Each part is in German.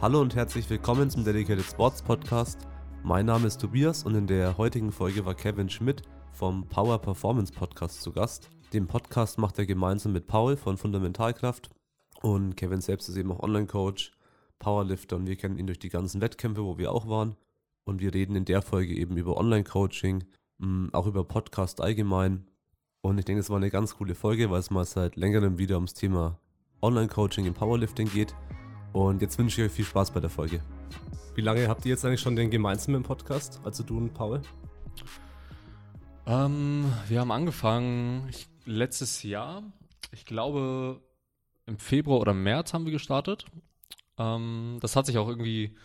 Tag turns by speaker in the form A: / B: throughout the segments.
A: Hallo und herzlich willkommen zum Dedicated Sports Podcast. Mein Name ist Tobias und in der heutigen Folge war Kevin Schmidt vom Power Performance Podcast zu Gast. Den Podcast macht er gemeinsam mit Paul von Fundamentalkraft und Kevin selbst ist eben auch Online-Coach, Powerlifter und wir kennen ihn durch die ganzen Wettkämpfe, wo wir auch waren. Und wir reden in der Folge eben über Online-Coaching, auch über Podcast allgemein. Und ich denke, es war eine ganz coole Folge, weil es mal seit längerem wieder ums Thema Online-Coaching im Powerlifting geht. Und jetzt wünsche ich euch viel Spaß bei der Folge. Wie lange habt ihr jetzt eigentlich schon den gemeinsamen Podcast, also du und Paul?
B: Ähm, wir haben angefangen ich, letztes Jahr. Ich glaube, im Februar oder März haben wir gestartet. Ähm, das hat sich auch irgendwie,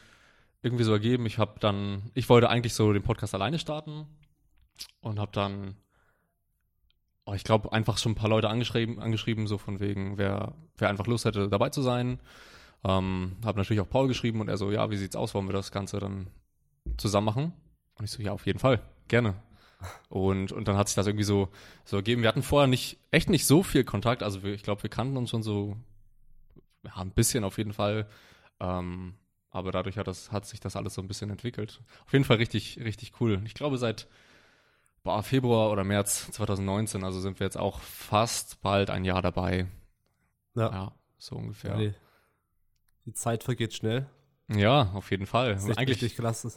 B: irgendwie so ergeben. Ich habe dann, ich wollte eigentlich so den Podcast alleine starten und habe dann, oh, ich glaube, einfach schon ein paar Leute angeschrieben, angeschrieben, so von wegen, wer, wer einfach Lust hätte, dabei zu sein. Ähm, habe natürlich auch Paul geschrieben und er so, ja, wie sieht's aus, wollen wir das Ganze dann zusammen machen? Und ich so, ja, auf jeden Fall, gerne. Und, und dann hat sich das irgendwie so, so ergeben. Wir hatten vorher nicht, echt nicht so viel Kontakt. Also wir, ich glaube, wir kannten uns schon so, ja, ein bisschen auf jeden Fall. Ähm, aber dadurch hat, das, hat sich das alles so ein bisschen entwickelt. Auf jeden Fall richtig, richtig cool. Ich glaube, seit boah, Februar oder März 2019, also sind wir jetzt auch fast bald ein Jahr dabei. Ja, ja so ungefähr. Ja,
A: die Zeit vergeht schnell.
B: Ja, auf jeden Fall.
A: Das ist eigentlich richtig klasse.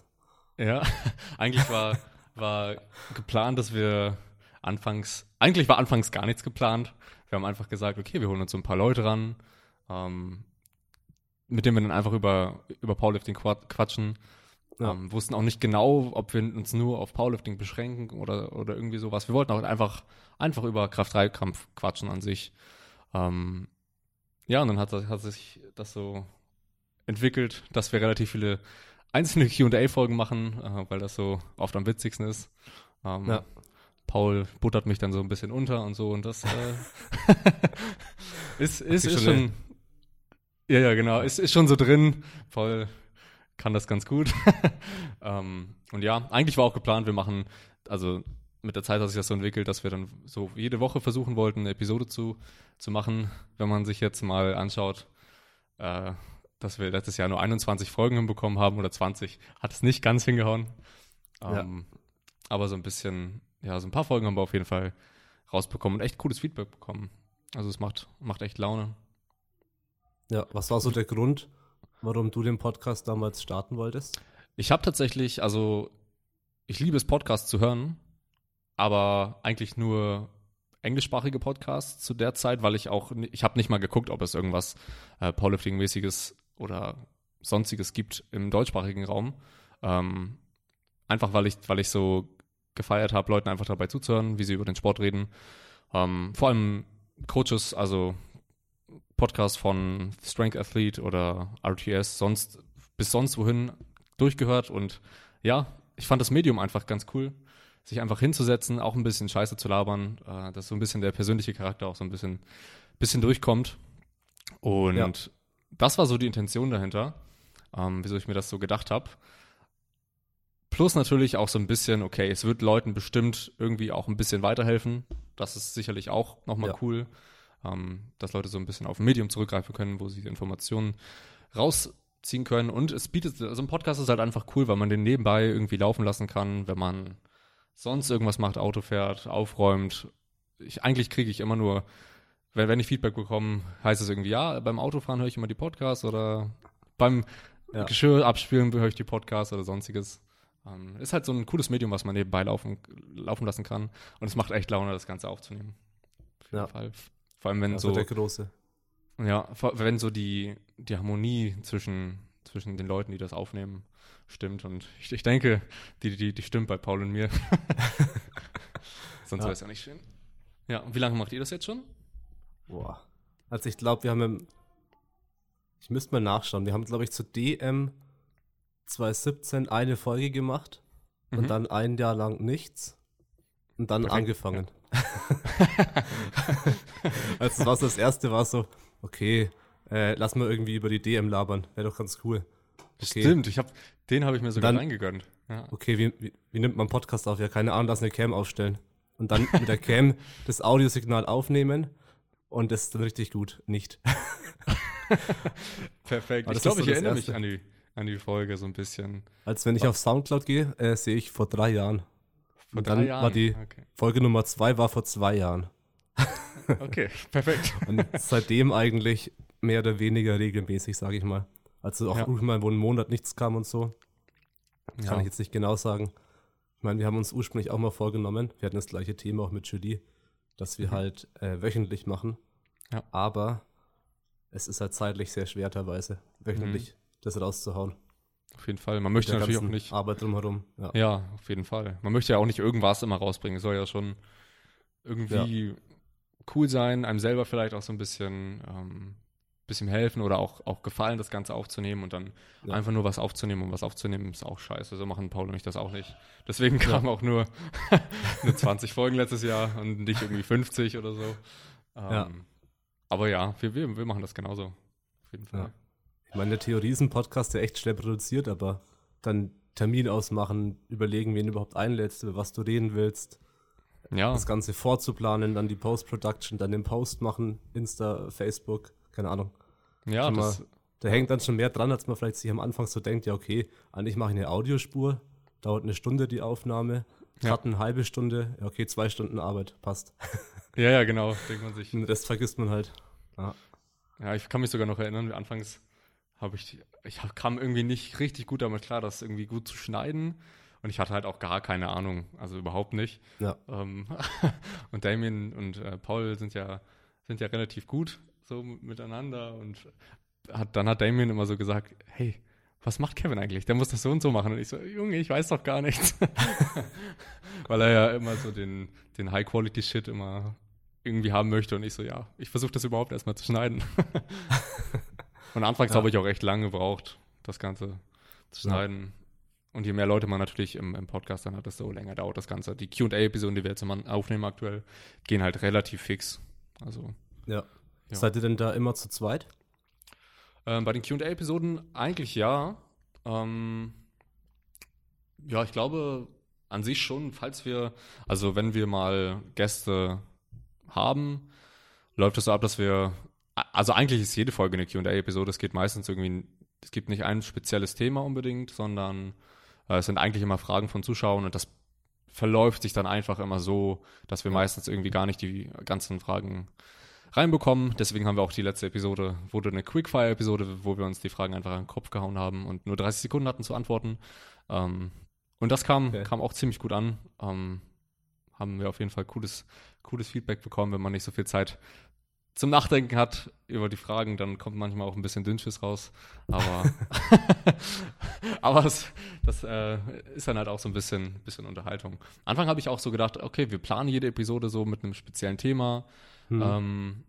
B: Ja, eigentlich war, war geplant, dass wir anfangs, eigentlich war anfangs gar nichts geplant. Wir haben einfach gesagt, okay, wir holen uns so ein paar Leute ran, ähm, mit denen wir dann einfach über, über Powerlifting quatschen. Ja. Ähm, wussten auch nicht genau, ob wir uns nur auf Powerlifting beschränken oder, oder irgendwie sowas. Wir wollten auch einfach, einfach über Kraft-3-Kampf quatschen an sich. Ähm, ja, und dann hat, hat sich das so entwickelt, dass wir relativ viele einzelne QA-Folgen machen, äh, weil das so oft am witzigsten ist. Ähm, ja. Paul buttert mich dann so ein bisschen unter und so und das äh, ist, ist, ist schon, ja, ja, genau, ist, ist schon so drin. Paul kann das ganz gut. ähm, und ja, eigentlich war auch geplant, wir machen, also mit der Zeit hat sich das so entwickelt, dass wir dann so jede Woche versuchen wollten, eine Episode zu, zu machen. Wenn man sich jetzt mal anschaut, äh, dass wir letztes Jahr nur 21 Folgen hinbekommen haben oder 20, hat es nicht ganz hingehauen. Ähm, ja. Aber so ein bisschen, ja, so ein paar Folgen haben wir auf jeden Fall rausbekommen und echt cooles Feedback bekommen. Also es macht, macht echt Laune.
A: Ja, was war so der Grund, warum du den Podcast damals starten wolltest?
B: Ich habe tatsächlich, also ich liebe es, Podcasts zu hören aber eigentlich nur englischsprachige Podcasts zu der Zeit, weil ich auch, ich habe nicht mal geguckt, ob es irgendwas äh, Powerlifting-mäßiges oder sonstiges gibt im deutschsprachigen Raum. Ähm, einfach weil ich, weil ich so gefeiert habe, Leuten einfach dabei zuzuhören, wie sie über den Sport reden. Ähm, vor allem Coaches, also Podcasts von Strength Athlete oder RTS, sonst bis sonst wohin durchgehört und ja, ich fand das Medium einfach ganz cool sich einfach hinzusetzen, auch ein bisschen Scheiße zu labern, äh, dass so ein bisschen der persönliche Charakter auch so ein bisschen, bisschen durchkommt. Und ja. das war so die Intention dahinter, ähm, wieso ich mir das so gedacht habe. Plus natürlich auch so ein bisschen, okay, es wird Leuten bestimmt irgendwie auch ein bisschen weiterhelfen. Das ist sicherlich auch nochmal ja. cool, ähm, dass Leute so ein bisschen auf ein Medium zurückgreifen können, wo sie Informationen rausziehen können. Und es bietet, also ein Podcast ist halt einfach cool, weil man den nebenbei irgendwie laufen lassen kann, wenn man sonst irgendwas macht, Auto fährt, aufräumt. Ich, eigentlich kriege ich immer nur, wenn, wenn ich Feedback bekomme, heißt es irgendwie, ja, beim Autofahren höre ich immer die Podcasts oder beim ja. Geschirr abspielen höre ich die Podcasts oder sonstiges. Ähm, ist halt so ein cooles Medium, was man nebenbei laufen, laufen lassen kann. Und es macht echt Laune, das Ganze aufzunehmen. Auf jeden ja. Fall. Vor allem, wenn
A: das
B: so.
A: der große.
B: Ja, wenn so die, die Harmonie zwischen, zwischen den Leuten, die das aufnehmen, stimmt. Und ich, ich denke, die, die, die stimmt bei Paul und mir. Sonst ja. wäre es ja nicht schön. Ja, und wie lange macht ihr das jetzt schon?
A: Boah. Also ich glaube, wir haben im, ich müsste mal nachschauen. Wir haben, glaube ich, zu DM 2017 eine Folge gemacht mhm. und dann ein Jahr lang nichts und dann Perfekt. angefangen. Ja. also was das erste war so, okay, äh, lass mal irgendwie über die DM labern, wäre doch ganz cool.
B: Okay. Stimmt, ich hab, den habe ich mir sogar
A: dann,
B: reingegönnt.
A: Ja. Okay, wie, wie, wie, nimmt man Podcast auf? Ja, keine Ahnung, lass eine Cam aufstellen. und dann mit der Cam das Audiosignal aufnehmen und das ist dann richtig gut nicht.
B: Perfekt.
A: Aber
B: Ich
A: das
B: glaube, ich
A: so das
B: erinnere mich
A: Erste.
B: an die, an die Folge so ein bisschen.
A: Als wenn ich auf Soundcloud gehe, äh, sehe ich vor drei Jahren.
B: Vor
A: Und
B: drei
A: dann
B: Jahren.
A: war die
B: Okay,
A: Folge Nummer zwei war vor zwei Jahren.
B: okay. perfekt.
A: Und seitdem eigentlich mehr oder weniger regelmäßig, sage ich mal. Also auch
B: Ja.
A: ruhig mal, wo ein Monat nichts kam und so. Kann
B: Ja.
A: ich jetzt nicht genau sagen. Ich meine, wir haben uns ursprünglich auch mal vorgenommen, wir hatten das gleiche Thema auch mit Julie, dass wir
B: Mhm.
A: halt äh, wöchentlich machen.
B: Ja.
A: Aber es ist halt zeitlich sehr schwer teilweise, wöchentlich das rauszuhauen.
B: Auf jeden Fall. Man möchte natürlich auch nicht.
A: Arbeit drumherum. Ja.
B: Ja, auf jeden Fall. Man möchte ja auch nicht irgendwas immer rausbringen. Es soll ja schon irgendwie cool sein, einem selber vielleicht auch so ein bisschen, ähm, bisschen helfen oder auch, auch gefallen, das Ganze aufzunehmen und dann
A: Ja.
B: einfach nur was aufzunehmen und was aufzunehmen ist auch scheiße. So machen Paul und ich das auch nicht. Deswegen kamen auch nur, nur 20 Folgen letztes Jahr und nicht irgendwie 50 oder so. Ähm,
A: Ja.
B: Aber ja, wir, wir, wir machen das genauso. Auf jeden Fall.
A: Ja. Ich meine, in der Theorie ist ein Podcast ja echt schnell produziert, aber dann Termin ausmachen, überlegen, wen du überhaupt einlädst, über was du reden willst,
B: Ja,
A: das Ganze vorzuplanen, dann die Post-Production, dann den Post machen, Insta, Facebook, keine Ahnung.
B: ja,
A: schon
B: das,
A: Da hängt dann schon mehr dran, als man vielleicht sich am Anfang so denkt, ja, okay, eigentlich mache ich eine Audiospur, dauert eine Stunde die Aufnahme,
B: Ja.
A: Cut eine halbe Stunde, ja, okay, zwei Stunden Arbeit, passt.
B: ja, ja, genau, denkt man sich.
A: Den Rest vergisst man halt.
B: Ja, ich kann mich sogar noch erinnern, anfangs habe ich, ich kam irgendwie nicht richtig gut damit klar, das irgendwie gut zu schneiden. Und ich hatte halt auch gar keine Ahnung, also überhaupt nicht.
A: Ja.
B: Ähm, und Damien und äh, Paul sind ja, sind ja relativ gut so miteinander. Und hat, dann hat Damien immer so gesagt, hey, was macht Kevin eigentlich? Der muss das so und so machen. Und ich so, Junge, ich weiß doch gar nichts. Weil er ja immer so den, den High-Quality-Shit immer irgendwie haben möchte. Und ich so, ja, ich versuche das überhaupt erstmal zu schneiden. und anfangs
A: Ja.
B: habe ich auch echt lange gebraucht, das Ganze zu schneiden. Und je mehr Leute man natürlich im, im Podcast dann hat, desto länger dauert das Ganze. Die QA-Episoden, die wir jetzt immer aufnehmen aktuell, gehen halt relativ fix. Also
A: Ja.
B: Ja.
A: Seid ihr denn da immer zu zweit?
B: ähm, bei den QA-Episoden eigentlich ja. Ähm, ja, ich glaube an sich schon, falls wir, also wenn wir mal Gäste haben, läuft es so ab, dass wir, also eigentlich ist jede Folge eine QA-Episode. Es geht meistens irgendwie, es gibt nicht ein spezielles Thema unbedingt, sondern äh, es sind eigentlich immer Fragen von Zuschauern und das verläuft sich dann einfach immer so, dass wir meistens irgendwie gar nicht die ganzen Fragen reinbekommen. Deswegen haben wir auch die letzte Episode, wurde eine Quickfire-Episode, wo wir uns die Fragen einfach an den Kopf gehauen haben und nur 30 Sekunden hatten zu antworten. Ähm, und das kam,
A: Okay.
B: kam auch ziemlich gut an. Ähm, haben wir auf jeden Fall cooles, cooles Feedback bekommen, wenn man nicht so viel Zeit zum Nachdenken hat über die Fragen, dann kommt manchmal auch ein bisschen Dünnschiss raus. Aber, aber es, das äh, ist dann halt auch so ein bisschen, bisschen Unterhaltung. Anfang habe ich auch so gedacht, okay, wir planen jede Episode so mit einem speziellen Thema.
A: Hm.
B: Ähm,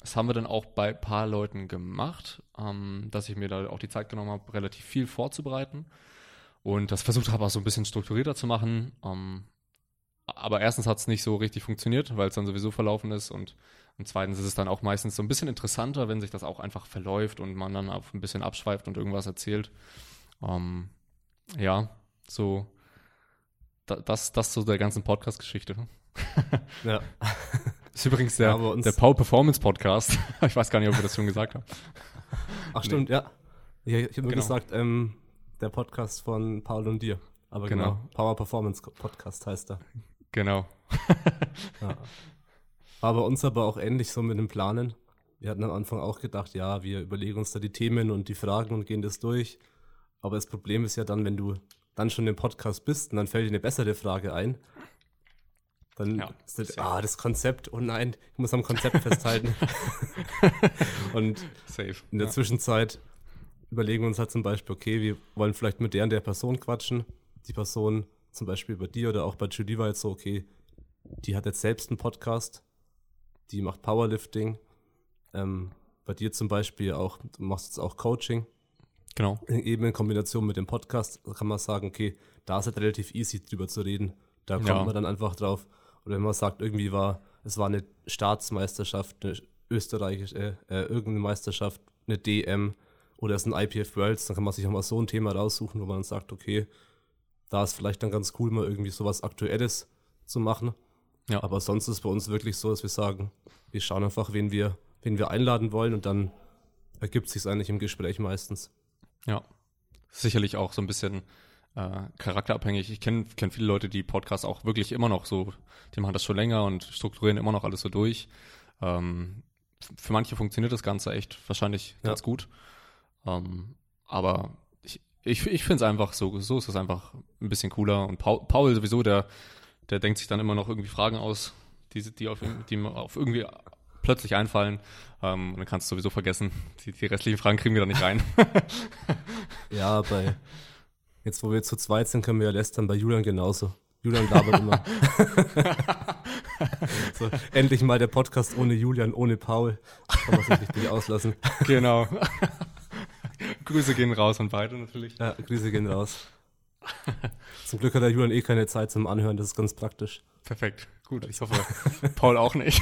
B: das haben wir dann auch bei ein paar Leuten gemacht, ähm, dass ich mir da auch die Zeit genommen habe, relativ viel vorzubereiten und das versucht habe, auch so ein bisschen strukturierter zu machen. Ähm, aber erstens hat es nicht so richtig funktioniert, weil es dann sowieso verlaufen ist und, und zweitens ist es dann auch meistens so ein bisschen interessanter, wenn sich das auch einfach verläuft und man dann ein bisschen abschweift und irgendwas erzählt. Ähm, ja, so da, das, das zu der ganzen Podcast-Geschichte.
A: ja.
B: Das ist übrigens der,
A: Ja,
B: der Power Performance Podcast. Ich weiß gar nicht, ob wir das schon gesagt haben.
A: Ach stimmt, ja. Ich, ich habe nur
B: Genau.
A: gesagt, ähm, der Podcast von Paul und dir. Aber genau,
B: Genau.
A: Power Performance Podcast heißt er.
B: Genau.
A: Ja. War bei uns aber auch ähnlich so mit dem Planen. Wir hatten am Anfang auch gedacht, ja, wir überlegen uns da die Themen und die Fragen und gehen das durch. Aber das Problem ist ja dann, wenn du dann schon im Podcast bist und dann fällt dir eine bessere Frage ein, dann
B: Ja,
A: ist das, ah, das Konzept, oh nein, ich muss am Konzept festhalten. und
B: Safe.
A: in der
B: ja.
A: Zwischenzeit überlegen wir uns halt zum Beispiel, okay, wir wollen vielleicht mit der und der Person quatschen. Die Person, zum Beispiel bei dir oder auch bei Julie war jetzt so, okay, die hat jetzt selbst einen Podcast, die macht Powerlifting. Ähm, bei dir zum Beispiel auch, du machst jetzt auch Coaching,
B: Genau.
A: eben in Kombination mit dem Podcast, da kann man sagen, okay, da ist halt relativ easy drüber zu reden. Da kommt
B: Ja.
A: man dann einfach drauf. Oder wenn man sagt, irgendwie war, es war eine Staatsmeisterschaft, eine österreichische, äh, irgendeine Meisterschaft, eine DM oder es ist ein IPF Worlds, dann kann man sich auch mal so ein Thema raussuchen, wo man dann sagt, okay, da ist vielleicht dann ganz cool, mal irgendwie sowas Aktuelles zu machen. Ja. Aber sonst ist es bei uns wirklich so, dass wir sagen, wir schauen einfach, wen wir, wen wir einladen wollen und dann ergibt sich eigentlich im Gespräch meistens.
B: Ja, sicherlich auch so ein bisschen äh, charakterabhängig. Ich kenne kenn viele Leute, die Podcasts auch wirklich immer noch so, die machen das schon länger und strukturieren immer noch alles so durch. Ähm, für manche funktioniert das Ganze echt wahrscheinlich ja. ganz gut. Ähm, aber ich, ich, finde es einfach so, so ist es einfach ein bisschen cooler. Und Paul, Paul sowieso, der, der denkt sich dann immer noch irgendwie Fragen aus, die, die, auf, die auf irgendwie plötzlich einfallen. Ähm, und dann kannst du sowieso vergessen. Die, die restlichen Fragen kriegen wir da nicht rein.
A: ja, bei jetzt, wo wir zu zweit sind, können wir ja lästern bei Julian genauso. Julian labert immer. so, endlich mal der Podcast ohne Julian, ohne Paul. Kann man sich richtig auslassen.
B: Genau. Grüße gehen raus an beide natürlich.
A: Ja, Grüße gehen raus. Zum Glück hat der Julian eh keine Zeit zum Anhören, das ist ganz praktisch.
B: Perfekt, gut. Ich hoffe, Paul auch nicht.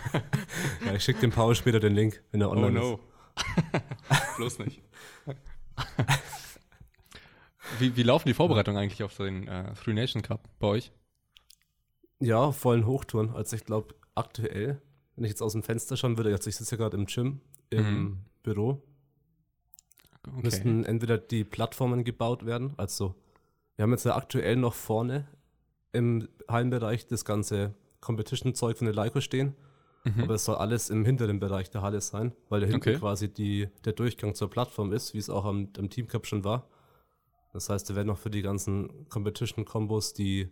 A: ja, ich schicke dem Paul später den Link, wenn er online oh no.
B: ist. Bloß nicht. Wie, wie laufen die Vorbereitungen eigentlich auf den äh, Three Nation Cup bei euch?
A: Ja, vollen Hochtouren. Also ich glaube, aktuell, wenn ich jetzt aus dem Fenster schauen würde, also ich sitze ja gerade im Gym, im mhm. Büro, okay. müssten entweder die Plattformen gebaut werden, also wir haben jetzt ja aktuell noch vorne im Hallenbereich das ganze Competition-Zeug von der Leico stehen, mhm. aber es soll alles im hinteren Bereich der Halle sein, weil da hinten okay. quasi die, der Durchgang zur Plattform ist, wie es auch am, am Team Cup schon war. Das heißt, da werden noch für die ganzen Competition-Kombos die,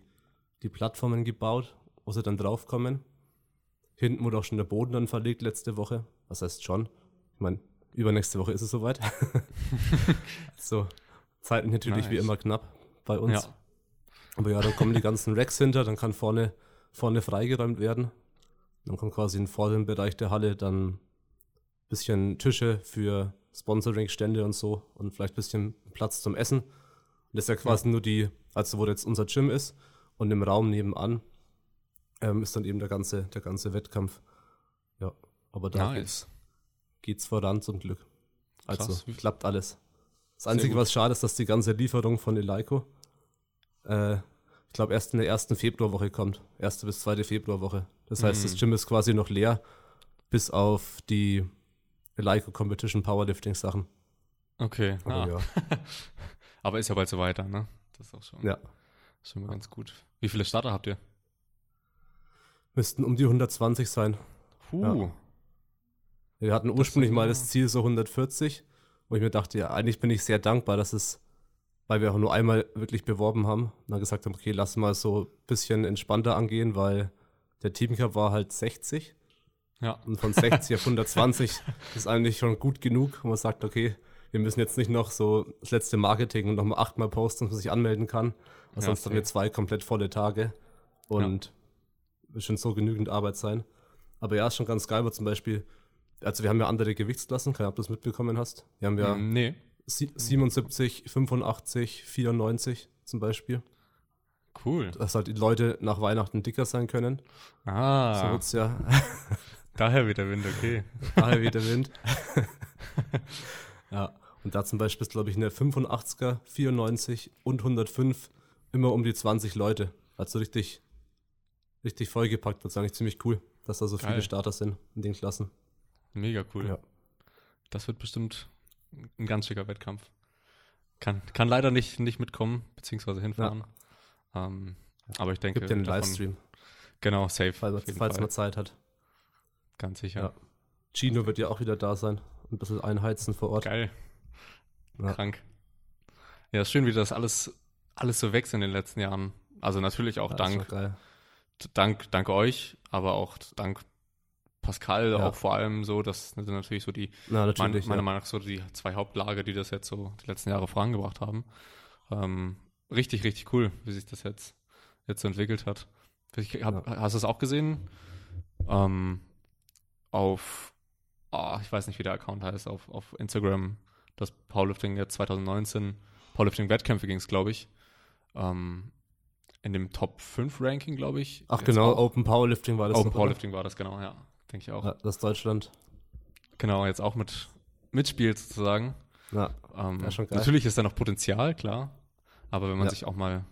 A: die Plattformen gebaut, wo sie dann draufkommen. Hinten wurde auch schon der Boden dann verlegt letzte Woche. Was heißt schon? Ich meine, übernächste Woche ist es soweit. so, Zeiten natürlich nice. wie immer knapp bei uns. Ja. Aber ja, dann kommen die ganzen Racks hinter, dann kann vorne, vorne freigeräumt werden. Dann kommt quasi im vorderen Bereich der Halle dann ein bisschen Tische für Sponsoring-Stände und so und vielleicht ein bisschen Platz zum Essen. Das ist ja quasi ja. nur die, also wo jetzt unser Gym ist und im Raum nebenan ähm, ist dann eben der ganze, der ganze Wettkampf. Ja, aber da nice. Geht's, es voran zum Glück. Also Krass. klappt alles. Das Einzige, was schade ist, dass die ganze Lieferung von Eleiko, äh, ich glaube, erst in der ersten Februarwoche kommt. Erste bis zweite Februarwoche. Das heißt, mhm. das Gym ist quasi noch leer, bis auf die Eleiko Competition Powerlifting Sachen.
B: Okay. Aber ah. ja. Aber ist ja bald so weiter, ne? Das ist auch schon,
A: ja.
B: schon mal ganz gut. Wie viele Starter habt ihr?
A: Müssten um die 120 sein.
B: Puh. Ja.
A: Wir hatten ursprünglich mal das Ziel so 140, wo ich mir dachte, ja, eigentlich bin ich sehr dankbar, dass es, weil wir auch nur einmal wirklich beworben haben, und dann gesagt haben, okay, lass mal so ein bisschen entspannter angehen, weil der Teamcup war halt 60.
B: Ja.
A: Und von 60 auf 120 ist eigentlich schon gut genug, wo man sagt, okay, wir müssen jetzt nicht noch so das letzte Marketing und nochmal achtmal posten, dass man sich anmelden kann. Ja, sonst okay. haben wir zwei komplett volle Tage und ja. wird schon so genügend Arbeit sein. Aber ja, ist schon ganz geil, weil zum Beispiel, also wir haben ja andere Gewichtsklassen, keine Ahnung, ob du das mitbekommen hast. Wir haben ja
B: mm, nee.
A: 77, 85, 94 zum Beispiel.
B: Cool.
A: Dass halt die Leute nach Weihnachten dicker sein können.
B: Ah.
A: So wird's ja.
B: Daher wieder Wind, okay.
A: Daher wieder Wind. ja. Und da zum Beispiel ist, glaube ich, eine 85er, 94 und 105 immer um die 20 Leute. Also richtig, richtig vollgepackt. Das ist eigentlich ziemlich cool, dass da so Geil. viele Starter sind in den Klassen.
B: Mega cool. Ja. Das wird bestimmt ein ganz schicker Wettkampf. Kann, kann leider nicht, nicht mitkommen, beziehungsweise hinfahren. Ja. Ähm, aber ich denke.
A: Gibt davon, Livestream.
B: Genau, safe.
A: Falls, falls man Zeit hat.
B: Ganz sicher. Ja.
A: Gino wird ja auch wieder da sein und ein bisschen einheizen vor Ort.
B: Geil. Ja. Krank. Ja, ist schön, wie das alles, alles so wächst in den letzten Jahren. Also natürlich auch ja, dank, dank, dank euch, aber auch dank Pascal ja. auch vor allem so, das sind natürlich so die,
A: Na,
B: mein, meiner ja. Meinung nach so die zwei Hauptlage, die das jetzt so die letzten Jahre vorangebracht haben. Ähm, richtig, richtig cool, wie sich das jetzt, jetzt so entwickelt hat. Ich hab, ja. Hast du es auch gesehen? Ähm, auf, oh, ich weiß nicht, wie der Account heißt, auf, auf Instagram das Powerlifting jetzt 2019, Powerlifting-Wettkämpfe ging es, glaube ich, ähm, in dem Top 5 Ranking, glaube ich.
A: Ach genau. Open Powerlifting war das.
B: Open Powerlifting war das, genau, ja. Denke ich auch. Ja,
A: das Deutschland.
B: Genau, jetzt auch mit mitspielt sozusagen.
A: Ja,
B: ähm, ja schon geil. Natürlich ist da noch Potenzial, klar. Aber wenn man ja. sich auch mal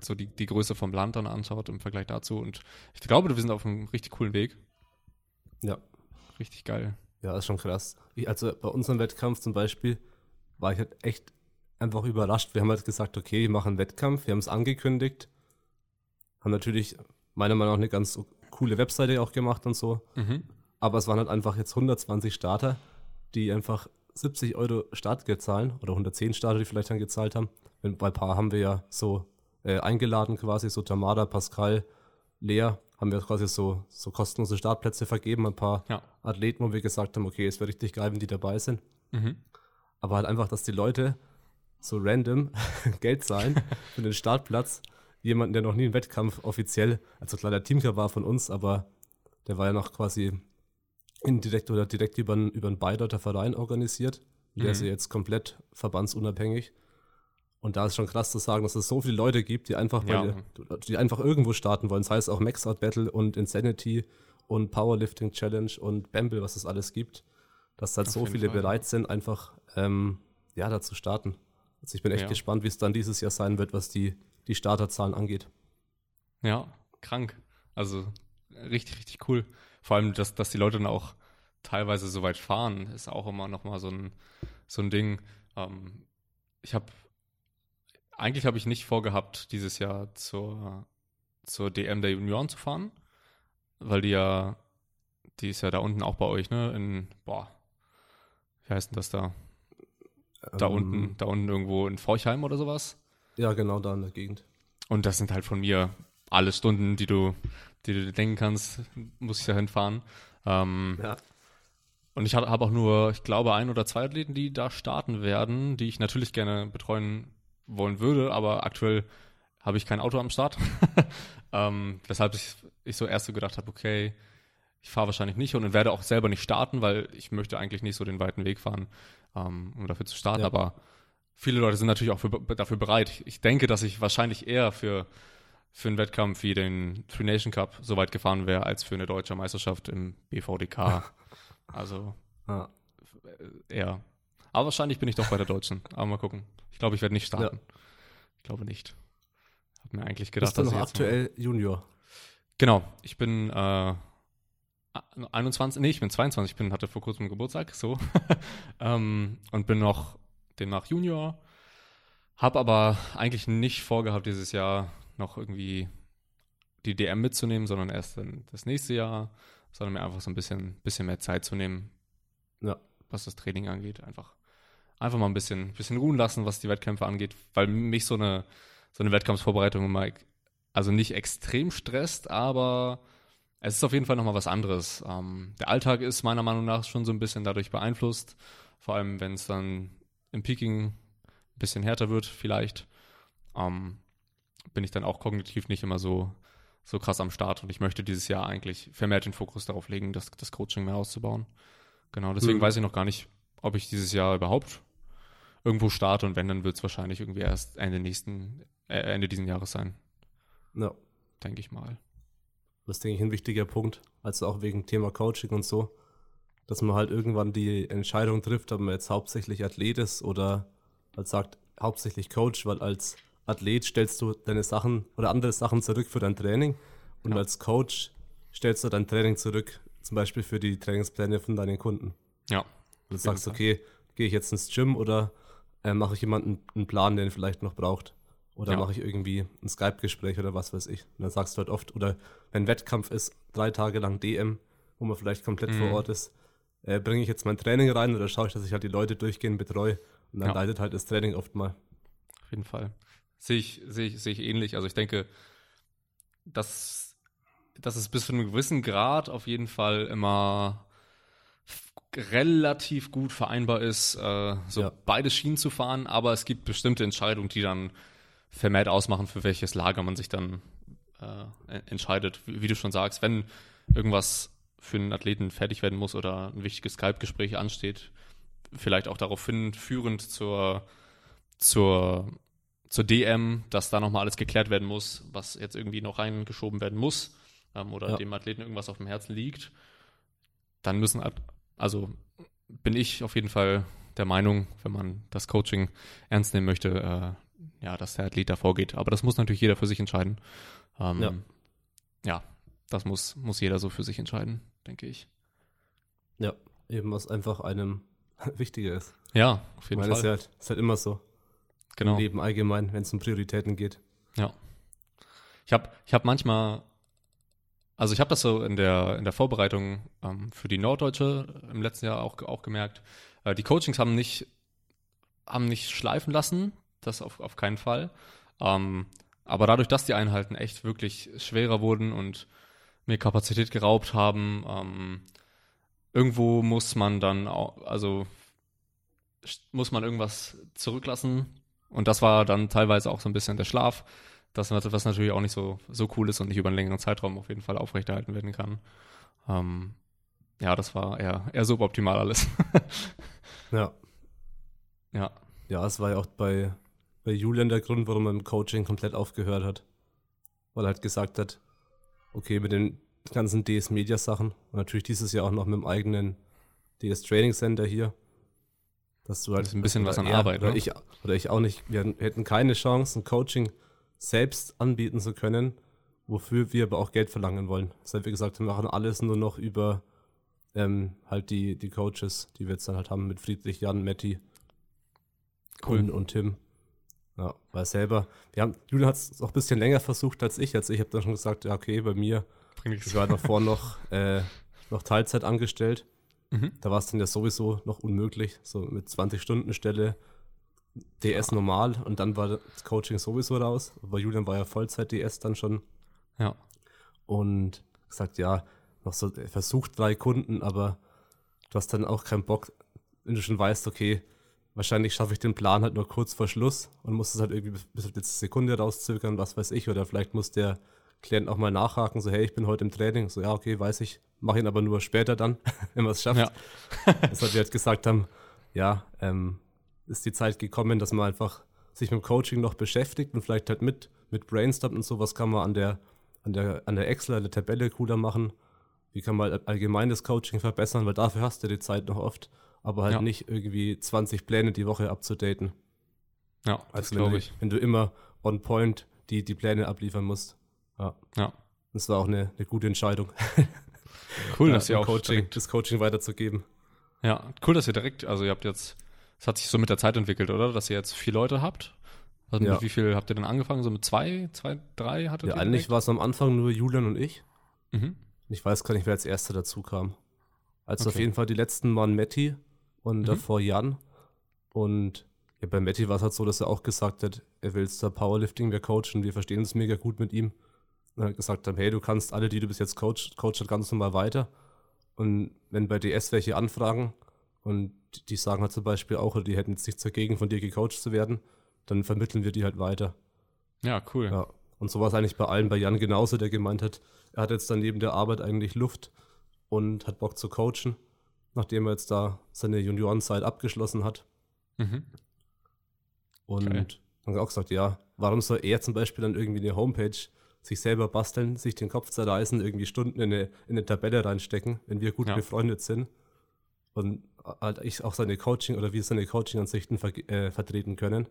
B: so die, die Größe vom Land dann anschaut im Vergleich dazu. Und ich glaube, wir sind auf einem richtig coolen Weg.
A: Ja.
B: Richtig geil.
A: Ja, ist schon krass. Ich, also bei unserem Wettkampf zum Beispiel war ich halt echt einfach überrascht. Wir haben halt gesagt, okay, wir machen einen Wettkampf, wir haben es angekündigt, haben natürlich meiner Meinung nach eine ganz coole Webseite auch gemacht und so.
B: Mhm.
A: Aber es waren halt einfach jetzt 120 Starter, die einfach 70 Euro Startgeld zahlen oder 110 Starter, die vielleicht dann gezahlt haben. Bei ein paar haben wir ja so äh, eingeladen quasi, so Tamara, Pascal, Lea, haben wir quasi so, so kostenlose Startplätze vergeben, ein paar
B: Ja.
A: Athleten, wo wir gesagt haben, okay, es wäre richtig geil, wenn die dabei sind.
B: Mhm.
A: Aber halt einfach, dass die Leute so random Geld zahlen für den Startplatz. Jemanden, der noch nie einen Wettkampf offiziell, also klar, der Teamker war von uns, aber der war ja noch quasi indirekt oder direkt über einen, über einen Bayreuther Verein organisiert. Der
B: Mhm.
A: ist ja jetzt komplett verbandsunabhängig. Und da ist schon krass zu sagen, dass es so viele Leute gibt, die einfach, bei
B: Ja.
A: der, die einfach irgendwo starten wollen. Das heißt auch Max Out Battle und Insanity und Powerlifting Challenge und Bamble, was es alles gibt. Dass halt
B: Auf
A: so viele
B: Fall.
A: bereit sind, einfach ähm, ja, da zu starten. Also ich bin echt
B: Ja.
A: gespannt, wie es dann dieses Jahr sein wird, was die, die Starterzahlen angeht.
B: Ja, krank. Also richtig, richtig cool. Vor allem, dass, dass die Leute dann auch teilweise so weit fahren, ist auch immer nochmal so ein, so ein Ding. Ähm, ich habe, eigentlich habe ich nicht vorgehabt, dieses Jahr zur, zur DM der Junioren zu fahren, weil die ja, die ist ja da unten auch bei euch, ne? In, boah, wie heißt denn das da? Da
A: Ähm,
B: unten, da unten irgendwo in Forchheim oder sowas.
A: Ja, genau da in der Gegend.
B: Und das sind halt von mir alle Stunden, die du, die du dir denken kannst, muss ich da hinfahren. Ähm,
A: Ja.
B: Und ich habe auch nur, ich glaube, ein oder zwei Athleten, die da starten werden, die ich natürlich gerne betreuen wollen würde, aber aktuell habe ich kein Auto am Start. ähm, weshalb ich, ich so erst so gedacht habe, okay, ich fahre wahrscheinlich nicht und werde auch selber nicht starten, weil ich möchte eigentlich nicht so den weiten Weg fahren, ähm, um dafür zu starten.
A: Ja.
B: Aber viele Leute sind natürlich auch für, dafür bereit. Ich denke, dass ich wahrscheinlich eher für, für einen Wettkampf wie den Three Nation Cup so weit gefahren wäre, als für eine deutsche Meisterschaft im BVDK. also
A: Ja.
B: eher. Aber wahrscheinlich bin ich doch bei der Deutschen. Aber mal gucken. Ich glaube, ich werde nicht starten. Ich glaube nicht. Hab mir eigentlich gedacht,
A: Bist du
B: dass
A: noch
B: ich jetzt mal-
A: aktuell Junior?
B: Genau, ich bin äh, 21, nee, ich bin 22, ich bin, hatte vor kurzem Geburtstag, so. ähm, und bin noch demnach Junior. Hab aber eigentlich nicht vorgehabt, dieses Jahr noch irgendwie die DM mitzunehmen, sondern erst dann das nächste Jahr, sondern mir einfach so ein bisschen, bisschen mehr Zeit zu nehmen,
A: Ja.
B: was das Training angeht. Einfach, einfach mal ein bisschen, bisschen ruhen lassen, was die Wettkämpfe angeht, weil mich so eine, so eine Wettkampfvorbereitung immer, also nicht extrem stresst, aber es ist auf jeden Fall nochmal was anderes. Ähm, der Alltag ist meiner Meinung nach schon so ein bisschen dadurch beeinflusst, vor allem wenn es dann im Peaking ein bisschen härter wird, vielleicht, ähm, bin ich dann auch kognitiv nicht immer so, so krass am Start und ich möchte dieses Jahr eigentlich vermehrt den Fokus darauf legen, das, das Coaching mehr auszubauen. Genau, deswegen
A: Mhm.
B: weiß ich noch gar nicht, ob ich dieses Jahr überhaupt irgendwo starte und wenn, dann wird es wahrscheinlich irgendwie erst Ende nächsten, äh, Ende diesen Jahres sein,
A: Ja.
B: denke ich mal.
A: Das ist, denke ich, ein wichtiger Punkt. Also auch wegen Thema Coaching und so. Dass man halt irgendwann die Entscheidung trifft, ob man jetzt hauptsächlich Athlet ist oder halt sagt, hauptsächlich Coach, weil als Athlet stellst du deine Sachen oder andere Sachen zurück für dein Training und
B: Ja.
A: als Coach stellst du dein Training zurück, zum Beispiel für die Trainingspläne von deinen Kunden.
B: Ja,
A: Und du sagst, okay, gehe ich jetzt ins Gym oder äh, mache ich jemanden einen Plan, den vielleicht noch braucht? Oder
B: Ja.
A: mache ich irgendwie ein Skype-Gespräch oder was weiß ich? Und dann sagst du halt oft, oder wenn Wettkampf ist, drei Tage lang DM, wo man vielleicht komplett vor
B: Mhm.
A: Ort ist, äh, bringe ich jetzt mein Training rein oder schaue ich, dass ich halt die Leute durchgehend betreue? Und dann
B: Ja.
A: leidet halt das Training oft mal.
B: Auf jeden Fall. Sehe ich, sehe ich, sehe ich ähnlich. Also ich denke, dass, dass es bis zu einem gewissen Grad auf jeden Fall immer relativ gut vereinbar ist, äh, so
A: Ja.
B: beide Schienen zu fahren, aber es gibt bestimmte Entscheidungen, die dann vermehrt ausmachen, für welches Lager man sich dann äh, en- entscheidet. Wie, wie du schon sagst, wenn irgendwas für einen Athleten fertig werden muss oder ein wichtiges Skype-Gespräch ansteht, vielleicht auch darauf hinführend zur, zur, zur DM, dass da nochmal alles geklärt werden muss, was jetzt irgendwie noch reingeschoben werden muss ähm, oder
A: Ja.
B: dem Athleten irgendwas auf dem Herzen liegt, dann müssen, also bin ich auf jeden Fall der Meinung, wenn man das Coaching ernst nehmen möchte, äh, ja, dass der Athlet da vorgeht. Aber das muss natürlich jeder für sich entscheiden. Ähm,
A: Ja.
B: ja, das muss, muss jeder so für sich entscheiden, denke ich.
A: Ja, eben was einfach einem wichtiger ist.
B: Ja, auf jeden
A: meine, das ist,
B: Fall.
A: halt, ist halt immer so.
B: genau.
A: Im Leben allgemein, wenn es um Prioritäten geht.
B: Ich habe ich hab manchmal, also ich habe das so in der, in der Vorbereitung ähm, für die Norddeutsche im letzten Jahr auch, auch gemerkt. Äh, die Coachings haben nicht, haben nicht schleifen lassen, das auf, auf keinen Fall. Ähm, aber dadurch, dass die Einheiten echt wirklich schwerer wurden und mir Kapazität geraubt haben, ähm, irgendwo muss man dann auch, also muss man irgendwas zurücklassen. Und das war dann teilweise auch so ein bisschen der Schlaf, das, was natürlich auch nicht so, so cool ist und nicht über einen längeren Zeitraum auf jeden Fall aufrechterhalten werden kann. Ähm, ja, das war eher, eher suboptimal alles.
A: Ja.
B: ja,
A: Ja, es war ja auch bei, bei Julian der Grund, warum er im Coaching komplett aufgehört hat. Weil er halt gesagt hat, okay, mit den ganzen DS-Media-Sachen und natürlich dieses Jahr auch noch mit dem eigenen DS-Training-Center hier, dass du halt
B: Das ist ein bisschen was an
A: er,
B: Arbeit,
A: Oder,
B: ne?
A: ich, oder ich auch nicht. Wir hätten keine Chance, ein Coaching selbst anbieten zu können, wofür wir aber auch Geld verlangen wollen. Deshalb, wie gesagt, wir machen alles nur noch über ähm, halt die, die Coaches, die wir jetzt dann halt haben mit Friedrich, Jan, Matti
B: Cool.
A: und, und Tim. Ja, weil selber, wir haben, Julian hat es auch ein bisschen länger versucht als ich. Also ich habe dann schon gesagt, ja, okay, bei mir, ich war davor noch, äh, noch Teilzeit angestellt.
B: Mhm.
A: Da war es dann ja sowieso noch unmöglich, so mit 20 Stunden Stelle DS normal und dann war das Coaching sowieso raus. Aber Julian war ja Vollzeit DS dann schon
B: Ja,
A: und gesagt, ja, noch so er versucht drei Kunden, aber du hast dann auch keinen Bock, wenn du schon weißt, okay, wahrscheinlich schaffe ich den Plan halt nur kurz vor Schluss und muss es halt irgendwie bis, bis auf die letzte Sekunde rauszögern, was weiß ich, oder vielleicht muss der Klient auch mal nachhaken, so, hey, ich bin heute im Training, so, ja, okay, weiß ich, mache ihn aber nur später dann, wenn wir es schafft.
B: Ja.
A: Deshalb wir halt gesagt haben, ja, ähm, ist die Zeit gekommen, dass man einfach sich mit dem Coaching noch beschäftigt und vielleicht halt mit, mit Brainstorm und so, was kann man an der, an der, an der Excel, an der Tabelle cooler machen, wie kann man halt allgemein das Coaching verbessern, weil dafür hast du die Zeit noch oft, aber halt
B: Ja.
A: nicht irgendwie 20 Pläne die Woche abzudaten.
B: ja, das
A: Also
B: glaube ich.
A: wenn du immer on point die, die Pläne abliefern musst. Ja.
B: Ja.
A: Das war auch eine, eine gute Entscheidung,
B: Cool,
A: ja,
B: dass ihr auch
A: Coaching,
B: direkt,
A: das Coaching weiterzugeben.
B: ja, cool, dass ihr direkt, also ihr habt jetzt, es hat sich so mit der Zeit entwickelt, oder? Dass ihr jetzt vier Leute habt. Also
A: Ja.
B: Wie viel habt ihr denn angefangen? So mit zwei, zwei, drei hattet
A: Ja,
B: ihr
A: eigentlich war es am Anfang nur Julian und ich.
B: Mhm.
A: Ich weiß gar nicht, wer als erster dazu kam. Also auf
B: Okay.
A: jeden Fall die letzten waren Matti und
B: Mhm.
A: davor Jan. Und ja, bei Matti war es halt so, dass er auch gesagt hat, er will da Powerlifting, wir coachen, wir verstehen uns mega gut mit ihm. Und er hat gesagt haben, hey, du kannst alle, die du bis jetzt coachst, coach halt ganz normal weiter. Und wenn bei DS welche anfragen und die sagen halt zum Beispiel auch, oder die hätten jetzt nichts dagegen, von dir gecoacht zu werden, dann vermitteln wir die halt weiter.
B: Ja, cool.
A: Ja. Und so war es eigentlich bei allen, bei Jan genauso, der gemeint hat, er hat jetzt dann neben der Arbeit eigentlich Luft und hat Bock zu coachen, nachdem er jetzt da seine Juniorenzeit abgeschlossen hat.
B: Mhm.
A: Und
B: Geil.
A: dann hat auch gesagt, ja, warum soll er zum Beispiel dann irgendwie eine Homepage sich selber basteln, sich den Kopf zerreißen, irgendwie Stunden in eine, in eine Tabelle reinstecken, wenn wir gut
B: Ja.
A: befreundet sind und halt ich auch seine Coaching oder wir seine Coaching-Ansichten ver äh, vertreten können.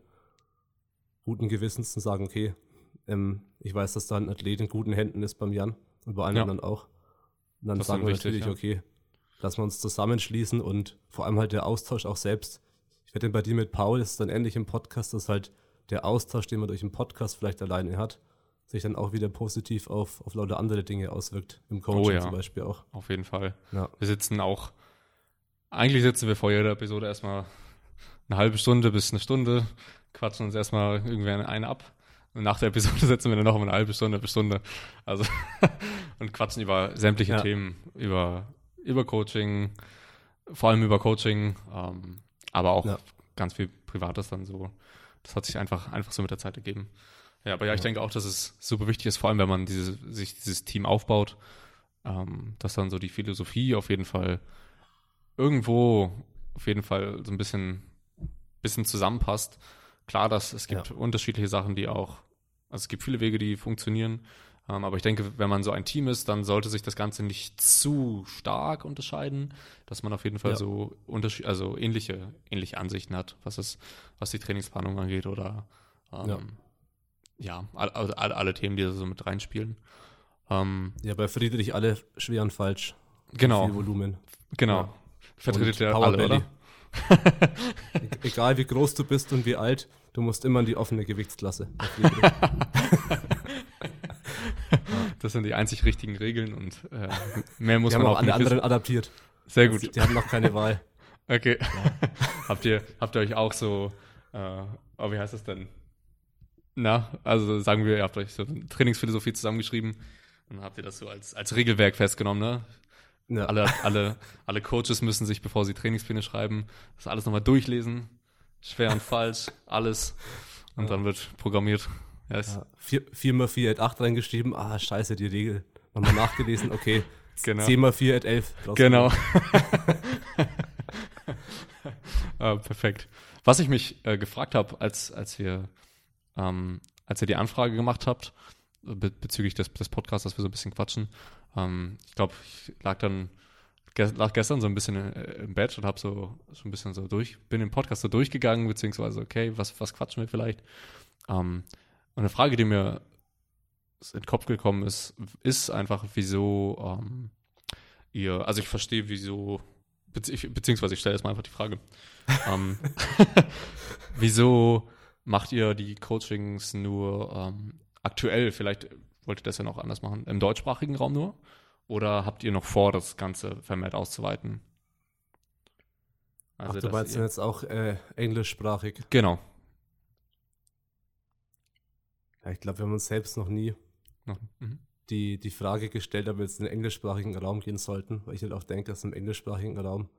A: Guten Gewissens und sagen, okay, ähm, ich weiß, dass da ein Athlet in guten Händen ist beim Jan und bei allen
B: Ja.
A: anderen auch. Und dann
B: Das
A: sagen wir natürlich,
B: ja.
A: okay, lassen wir uns zusammenschließen und vor allem halt der Austausch auch selbst. Ich werde bei dir mit Paul, ist dann ähnlich im Podcast, dass halt der Austausch, den man durch den Podcast vielleicht alleine hat, sich dann auch wieder positiv auf, auf lauter andere Dinge auswirkt. Im Coaching
B: Oh ja.
A: zum Beispiel auch.
B: Auf jeden Fall.
A: Ja.
B: Wir sitzen auch, eigentlich sitzen wir vor jeder Episode erstmal eine halbe Stunde bis eine Stunde, quatschen uns erstmal irgendwer eine ab. Und nach der Episode setzen wir dann noch mal eine halbe Stunde bis Stunde. Also, und quatschen über sämtliche
A: Ja.
B: Themen, über, über Coaching, vor allem über Coaching, ähm, aber auch
A: Ja.
B: ganz viel Privates dann so. Das hat sich einfach, einfach so mit der Zeit ergeben. Ja, aber ja, ich
A: Ja.
B: denke auch, dass es super wichtig ist, vor allem wenn man diese, sich dieses Team aufbaut, ähm, dass dann so die Philosophie auf jeden Fall irgendwo auf jeden Fall so ein bisschen, bisschen zusammenpasst. Klar, dass es gibt unterschiedliche Sachen, die auch, also es gibt viele Wege, die funktionieren. Ähm, aber ich denke, wenn man so ein Team ist, dann sollte sich das Ganze nicht zu stark unterscheiden, dass man auf jeden Fall
A: Ja.
B: so unterschied also ähnliche, ähnliche Ansichten hat, was es, was die Trainingsplanung angeht oder Ähm,
A: Ja.
B: ja, alle, alle, alle Themen, die da so mit reinspielen. Ähm,
A: Ja, bei Friedrich alle schwer und falsch.
B: genau,
A: Viel Volumen.
B: genau.
A: Ja.
B: Vertretet
A: Power
B: alle, oder?
A: E- Egal wie groß du bist und wie alt, du musst immer in die offene Gewichtsklasse.
B: Das sind die einzig richtigen Regeln und äh, mehr muss
A: Die haben
B: man
A: auch
B: auch
A: alle
B: nicht
A: anderen
B: wissen.
A: adaptiert.
B: Sehr
A: Die,
B: gut.
A: die haben noch keine Wahl.
B: Okay. habt, ihr, habt ihr euch auch so, äh, oh, wie heißt das denn? Na, also sagen wir, ihr habt euch so eine Trainingsphilosophie zusammengeschrieben und habt ihr das so als, als Regelwerk festgenommen, ne?
A: Ja.
B: Alle, alle, alle Coaches müssen sich, bevor sie Trainingspläne schreiben, das alles nochmal durchlesen. Schwer und falsch, alles. Und dann wird programmiert. Ist,
A: Ja, 4, 4 mal 4 at 8 reingeschrieben. Ah, scheiße, die Regel. Nochmal nachgelesen. Okay.
B: genau.
A: 10 mal 4 at 11. draus
B: Genau. äh, perfekt. Was ich mich äh, gefragt habe, als, als wir ähm, als ihr die Anfrage gemacht habt, be bezüglich des, des Podcasts, dass wir so ein bisschen quatschen, ähm, ich glaube, ich lag dann lag gestern so ein bisschen äh, im Bett und habe so, so ein bisschen so durch, bin im Podcast so durchgegangen, beziehungsweise, okay, was, was quatschen wir vielleicht? Ähm, und eine Frage, die mir in den Kopf gekommen ist, ist einfach, wieso ähm, ihr, also ich verstehe, wieso, bezieh beziehungsweise ich stelle jetzt mal einfach die Frage, ähm, wieso macht ihr die Coachings nur ähm, aktuell, vielleicht wollt ihr das ja noch anders machen, im deutschsprachigen Raum nur? Oder habt ihr noch vor, das Ganze vermehrt auszuweiten?
A: Ach, du meinst jetzt auch äh, englischsprachig?
B: Genau.
A: Ja, ich glaube, wir haben uns selbst noch nie
B: mhm.
A: die, die Frage gestellt, ob wir jetzt in den englischsprachigen Raum gehen sollten, weil ich halt auch denke, dass im englischsprachigen Raum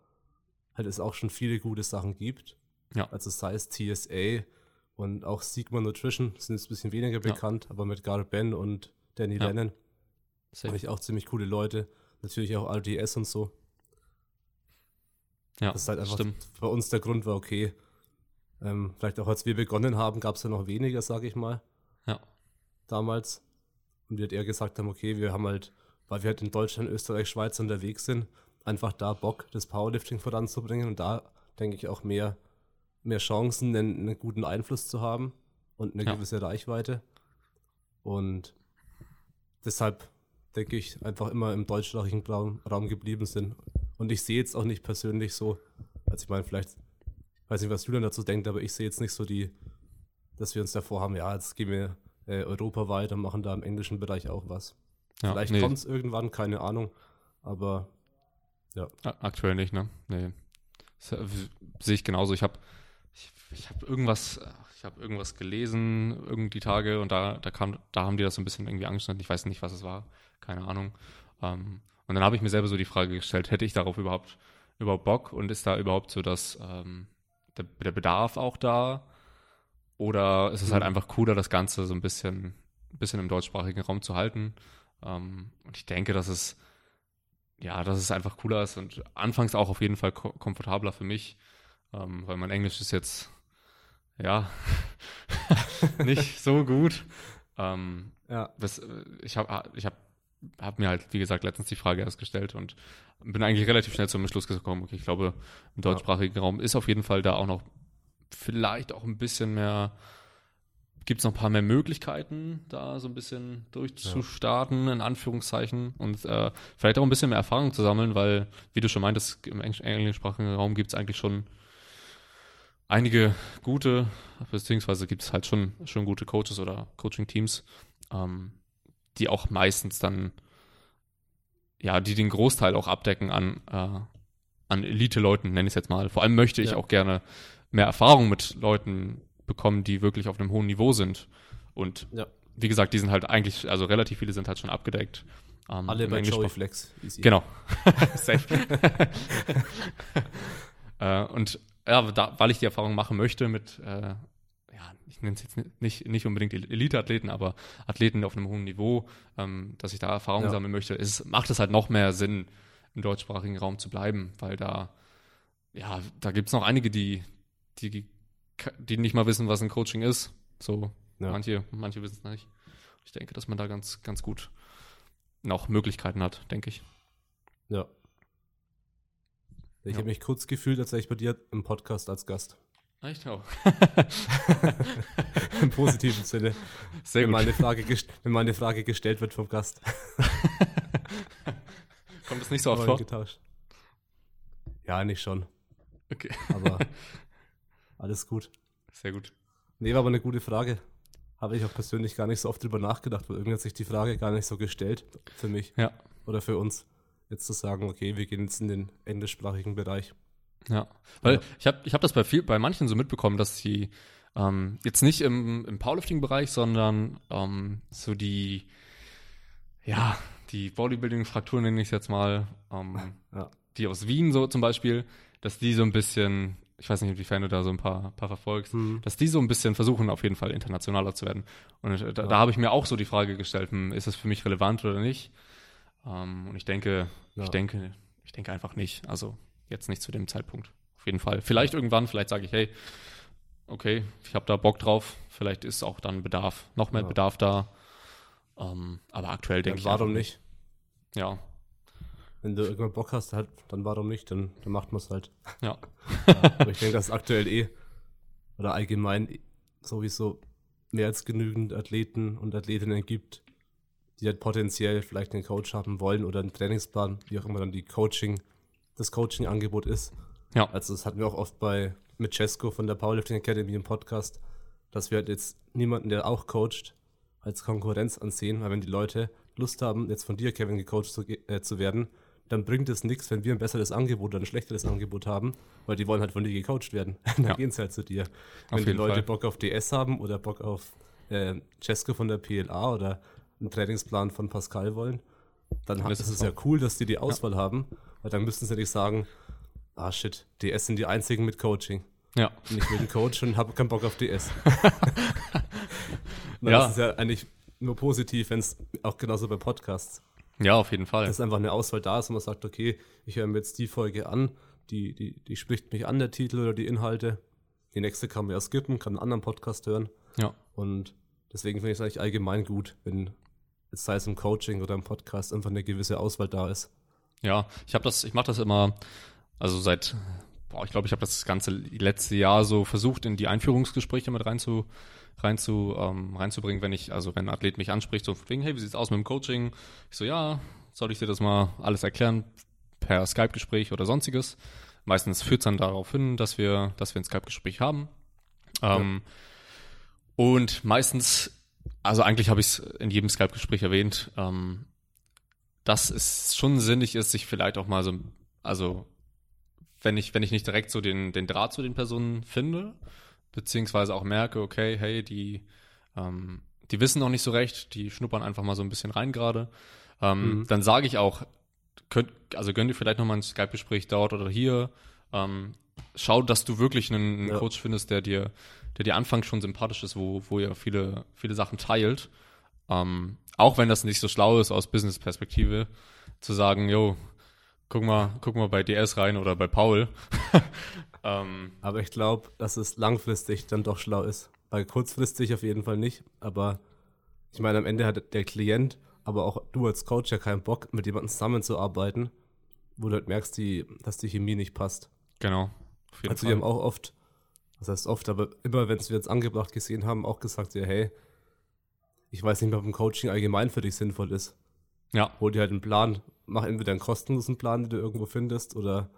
A: halt es auch schon viele gute Sachen gibt.
B: Ja.
A: Also sei es TSA und auch Sigma Nutrition sind jetzt ein bisschen weniger
B: Ja.
A: bekannt, aber mit Gar Ben und Danny
B: Ja.
A: Lennon habe ich auch ziemlich coole Leute. Natürlich auch RDS und so.
B: Ja,
A: Das ist halt einfach
B: stimmt.
A: bei uns der Grund war, okay, ähm, vielleicht auch als wir begonnen haben, gab es ja noch weniger, sage ich mal,
B: Ja.
A: Damals. Und wir halt eher gesagt haben, okay, wir haben halt, weil wir halt in Deutschland, Österreich, Schweiz unterwegs sind, einfach da Bock, das Powerlifting voranzubringen und da denke ich auch mehr, mehr Chancen, einen, einen guten Einfluss zu haben und eine
B: Ja.
A: gewisse Reichweite. Und deshalb denke ich, einfach immer im deutschsprachigen Raum, Raum geblieben sind. Und ich sehe jetzt auch nicht persönlich so, also ich meine, vielleicht, weiß nicht, was Julian dazu denkt, aber ich sehe jetzt nicht so die, dass wir uns davor haben, ja, jetzt gehen wir äh, europaweit und machen da im englischen Bereich auch was.
B: Ja,
A: Vielleicht
B: nee,
A: kommt es irgendwann, keine Ahnung. Aber
B: a- aktuell nicht, ne? Nee. Sehe ich genauso. Ich habe ich, ich hab irgendwas, ich habe irgendwas gelesen, irgendwie Tage und da, da kam, da haben die das so ein bisschen irgendwie angeschnitten. Ich weiß nicht, was es war. Keine Ahnung. Ähm, und dann habe ich mir selber so die Frage gestellt, hätte ich darauf überhaupt, überhaupt Bock und ist da überhaupt so das, ähm, der, der Bedarf auch da? Oder ist es halt
A: Mhm.
B: einfach cooler, das Ganze so ein bisschen, bisschen im deutschsprachigen Raum zu halten? Ähm, und ich denke, dass es, ja, dass es einfach cooler ist und anfangs auch auf jeden Fall ko komfortabler für mich, ähm, weil mein Englisch ist jetzt, ja, nicht so gut. Ähm,
A: ja,
B: das, ich habe ich hab, hab mir halt, wie gesagt, letztens die Frage erst gestellt und bin eigentlich relativ schnell zum Schluss gekommen. Okay, ich glaube, im deutschsprachigen Raum ist auf jeden Fall da auch noch vielleicht auch ein bisschen mehr, gibt es noch ein paar mehr Möglichkeiten, da so ein bisschen durchzustarten, in Anführungszeichen, und äh, vielleicht auch ein bisschen mehr Erfahrung zu sammeln, weil, wie du schon meintest, im englisch- englischsprachigen Raum gibt es eigentlich schon einige gute, beziehungsweise gibt es halt schon, schon gute Coaches oder Coaching-Teams, ähm, die auch meistens dann, ja, die den Großteil auch abdecken an, äh, an Elite-Leuten, nenne ich es jetzt mal. Vor allem möchte ich
A: Ja.
B: auch gerne mehr Erfahrung mit Leuten bekommen, die wirklich auf einem hohen Niveau sind. Und
A: ja.
B: wie gesagt, die sind halt eigentlich, also relativ viele sind halt schon abgedeckt. Ähm,
A: alle bei
B: Englischsprach-
A: Joey Flex. Easy.
B: Genau. Safe. äh, und ja, da, weil ich die Erfahrung machen möchte mit, äh, ja, ich nenne es jetzt nicht, nicht unbedingt Elite-Athleten, aber Athleten auf einem hohen Niveau, ähm, dass ich da Erfahrung
A: Ja.
B: sammeln möchte, ist, macht es halt noch mehr Sinn, im deutschsprachigen Raum zu bleiben, weil da, ja, da gibt es noch einige, die, die, die nicht mal wissen, was ein Coaching ist. So,
A: Ja.
B: manche, manche wissen es nicht. Ich denke, dass man da ganz, ganz gut noch Möglichkeiten hat, denke ich.
A: Ja. Ich
B: Ja.
A: habe mich kurz gefühlt, als wäre ich bei dir im Podcast als Gast.
B: Echt? Oh.
A: Im positiven Sinne.
B: Sehr
A: wenn,
B: gut.
A: meine Frage wenn meine Frage gestellt wird vom Gast.
B: Kommt das nicht so oft vor?
A: getauscht. Ja, nicht schon.
B: Okay.
A: Aber alles gut.
B: Sehr gut.
A: Nee, war aber eine gute Frage. Habe ich auch persönlich gar nicht so oft drüber nachgedacht, weil irgendwie hat sich die Frage gar nicht so gestellt für mich
B: Ja.
A: oder für uns. Jetzt zu sagen, okay, wir gehen jetzt in den englischsprachigen Bereich.
B: Ja, weil
A: Ja.
B: ich habe ich hab das bei viel, bei manchen so mitbekommen, dass sie ähm, jetzt nicht im, im Powerlifting-Bereich, sondern ähm, so die, ja, die Bodybuilding-Frakturen nenne ich es jetzt mal, ähm,
A: Ja.
B: die aus Wien so zum Beispiel, dass die so ein bisschen, ich weiß nicht, inwiefern du da so ein paar, paar verfolgst,
A: Hm.
B: dass die so ein bisschen versuchen, auf jeden Fall internationaler zu werden. Und da, da habe ich mir auch so die Frage gestellt, hm, ist das für mich relevant oder nicht? Ähm, und ich denke,
A: Ja.
B: ich denke, ich denke einfach nicht. Also jetzt nicht zu dem Zeitpunkt. Auf jeden Fall. Vielleicht irgendwann, vielleicht sage ich, hey, okay, ich habe da Bock drauf. Vielleicht ist auch dann Bedarf, noch mehr
A: Ja.
B: Bedarf da. Ähm, aber aktuell denke ich
A: warum nicht?
B: Ja,
A: Wenn du irgendwann Bock hast, halt, dann warum nicht? Dann, dann macht man es halt.
B: ja,
A: Aber ich denke, dass es aktuell eh oder allgemein sowieso mehr als genügend Athleten und Athletinnen gibt, die halt potenziell vielleicht einen Coach haben wollen oder einen Trainingsplan, wie auch immer dann die Coaching, das Coaching-Angebot ist.
B: ja,
A: Also das hatten wir auch oft bei mit Cesco von der Powerlifting Academy im Podcast, dass wir halt jetzt niemanden, der auch coacht, als Konkurrenz ansehen, weil wenn die Leute Lust haben, jetzt von dir, Kevin, gecoacht zu, äh, zu werden, dann bringt es nichts, wenn wir ein besseres Angebot oder ein schlechteres Angebot haben, weil die wollen halt von dir gecoacht werden. dann
B: Ja.
A: gehen sie halt zu dir.
B: Auf
A: wenn die Leute
B: Fall.
A: Bock auf DS haben oder Bock auf äh, Cesco von der PLA oder einen Trainingsplan von Pascal wollen, dann ha-
B: ist es
A: ja cool, dass die die Auswahl haben, weil dann müssten sie nicht sagen, ah shit, DS sind die einzigen mit Coaching.
B: ja,
A: Und ich will einen Coach und habe keinen Bock auf DS.
B: Ja.
A: Das ist ja eigentlich nur positiv, wenn es auch genauso bei Podcasts,
B: ja, auf jeden Fall.
A: dass einfach eine Auswahl da ist und man sagt, okay, ich höre mir jetzt die Folge an, die, die, die spricht mich an, der Titel oder die Inhalte. Die nächste kann man ja skippen, kann einen anderen Podcast hören.
B: Ja,
A: Und deswegen finde ich es eigentlich allgemein gut, wenn jetzt sei es im Coaching oder im Podcast einfach eine gewisse Auswahl da ist.
B: Ja, ich habe das, ich mache das immer, also seit, boah, ich glaube, ich habe das ganze letzte Jahr so versucht, in die Einführungsgespräche mit rein zu, rein zu, ähm, reinzubringen, wenn ich, also wenn ein Athlet mich anspricht, so von wegen, hey, wie sieht's aus mit dem Coaching? Ich so, ja, soll ich dir das mal alles erklären per Skype-Gespräch oder sonstiges? Meistens führt es dann darauf hin, dass wir, dass wir ein Skype-Gespräch haben. Ähm, Und meistens, also eigentlich habe ich es in jedem Skype-Gespräch erwähnt, ähm, dass es schon sinnig ist, sich vielleicht auch mal so, also wenn ich, wenn ich nicht direkt so den, den Draht zu den Personen finde, beziehungsweise auch merke, okay, hey, die, ähm, die wissen noch nicht so recht, die schnuppern einfach mal so ein bisschen rein gerade, ähm,
A: Mhm.
B: dann sage ich auch, könnt, also gönn dir vielleicht nochmal ein Skype-Gespräch dort oder hier, ähm, schau, dass du wirklich einen, einen
A: Ja.
B: Coach findest, der dir, der dir anfangs schon sympathisch ist, wo, wo ihr viele, viele Sachen teilt. Ähm, auch wenn das nicht so schlau ist aus Business-Perspektive, zu sagen, yo, guck mal, guck mal bei DS rein oder bei Paul. ähm,
A: Aber ich glaube, dass es langfristig dann doch schlau ist. Weil kurzfristig auf jeden Fall nicht. Aber ich meine, am Ende hat der Klient, aber auch du als Coach ja keinen Bock, mit jemandem zusammenzuarbeiten, wo du halt merkst, die, dass die Chemie nicht passt.
B: genau. Auf jeden
A: Also wir
B: Fall.
A: haben auch oft, das heißt oft, aber immer, wenn es wir jetzt angebracht gesehen haben, auch gesagt, ja, hey, ich weiß nicht mehr, ob ein Coaching allgemein für dich sinnvoll ist.
B: ja,
A: Hol dir halt einen Plan, mach entweder einen kostenlosen Plan, den du irgendwo findest, oder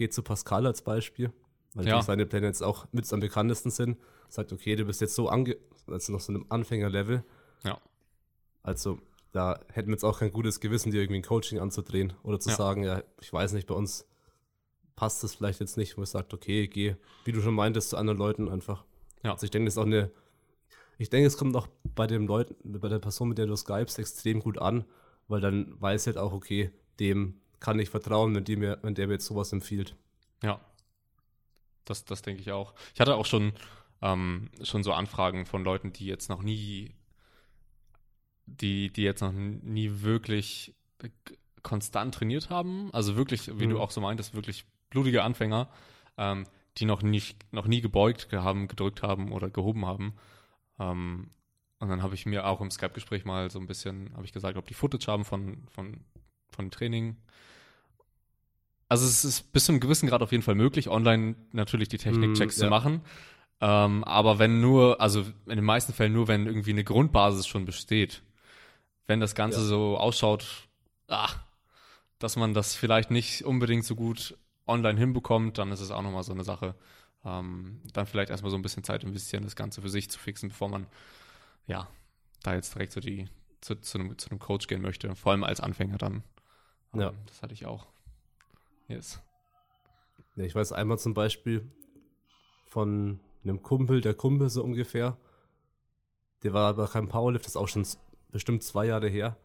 A: geh zu Pascal als Beispiel, weil
B: Ja.
A: seine Pläne jetzt auch mit am bekanntesten sind. Sagt, okay, du bist jetzt so ange, also noch so einem Anfängerlevel.
B: Ja.
A: Also da hätten wir jetzt auch kein gutes Gewissen, dir irgendwie ein Coaching anzudrehen oder zu
B: Ja.
A: sagen, ja, ich weiß nicht, bei uns passt das vielleicht jetzt nicht, wo ich sagt, okay, geh, wie du schon meintest, zu anderen Leuten einfach.
B: Ja.
A: Also ich denke, das ist auch eine, ich denke, es kommt auch bei den Leuten, bei der Person, mit der du skypst, extrem gut an, weil dann weiß halt auch, okay, dem kann ich vertrauen, wenn, die mir, wenn der mir jetzt sowas empfiehlt.
B: Ja. Das, das denke ich auch. Ich hatte auch schon, ähm, schon so Anfragen von Leuten, die jetzt noch nie, die, die jetzt noch nie wirklich konstant trainiert haben. Also wirklich, wie
A: Mhm.
B: du auch so meintest, wirklich blutige Anfänger, ähm, die noch nicht, noch nie gebeugt haben, gedrückt haben oder gehoben haben. Ähm, und dann habe ich mir auch im Skype-Gespräch mal so ein bisschen, habe ich gesagt, ob die Footage haben von, von, von Training. also es ist bis zu einem gewissen Grad auf jeden Fall möglich, online natürlich die Technikchecks
A: Mm,
B: zu
A: ja.
B: machen. Ähm, aber wenn nur, also in den meisten Fällen nur, wenn irgendwie eine Grundbasis schon besteht. Wenn das Ganze
A: Ja.
B: so ausschaut, ah, dass man das vielleicht nicht unbedingt so gut online hinbekommt, dann ist es auch nochmal so eine Sache. Ähm, dann vielleicht erstmal so ein bisschen Zeit investieren, das Ganze für sich zu fixen, bevor man, ja, da jetzt direkt so die, zu, zu, einem, zu einem Coach gehen möchte. Vor allem als Anfänger dann.
A: Ja.
B: Ähm, Das hatte ich auch. Yes.
A: Ja, ich weiß einmal zum Beispiel von einem Kumpel, der Kumpel so ungefähr. Der war aber kein Powerlift, das ist auch schon bestimmt zwei Jahre her.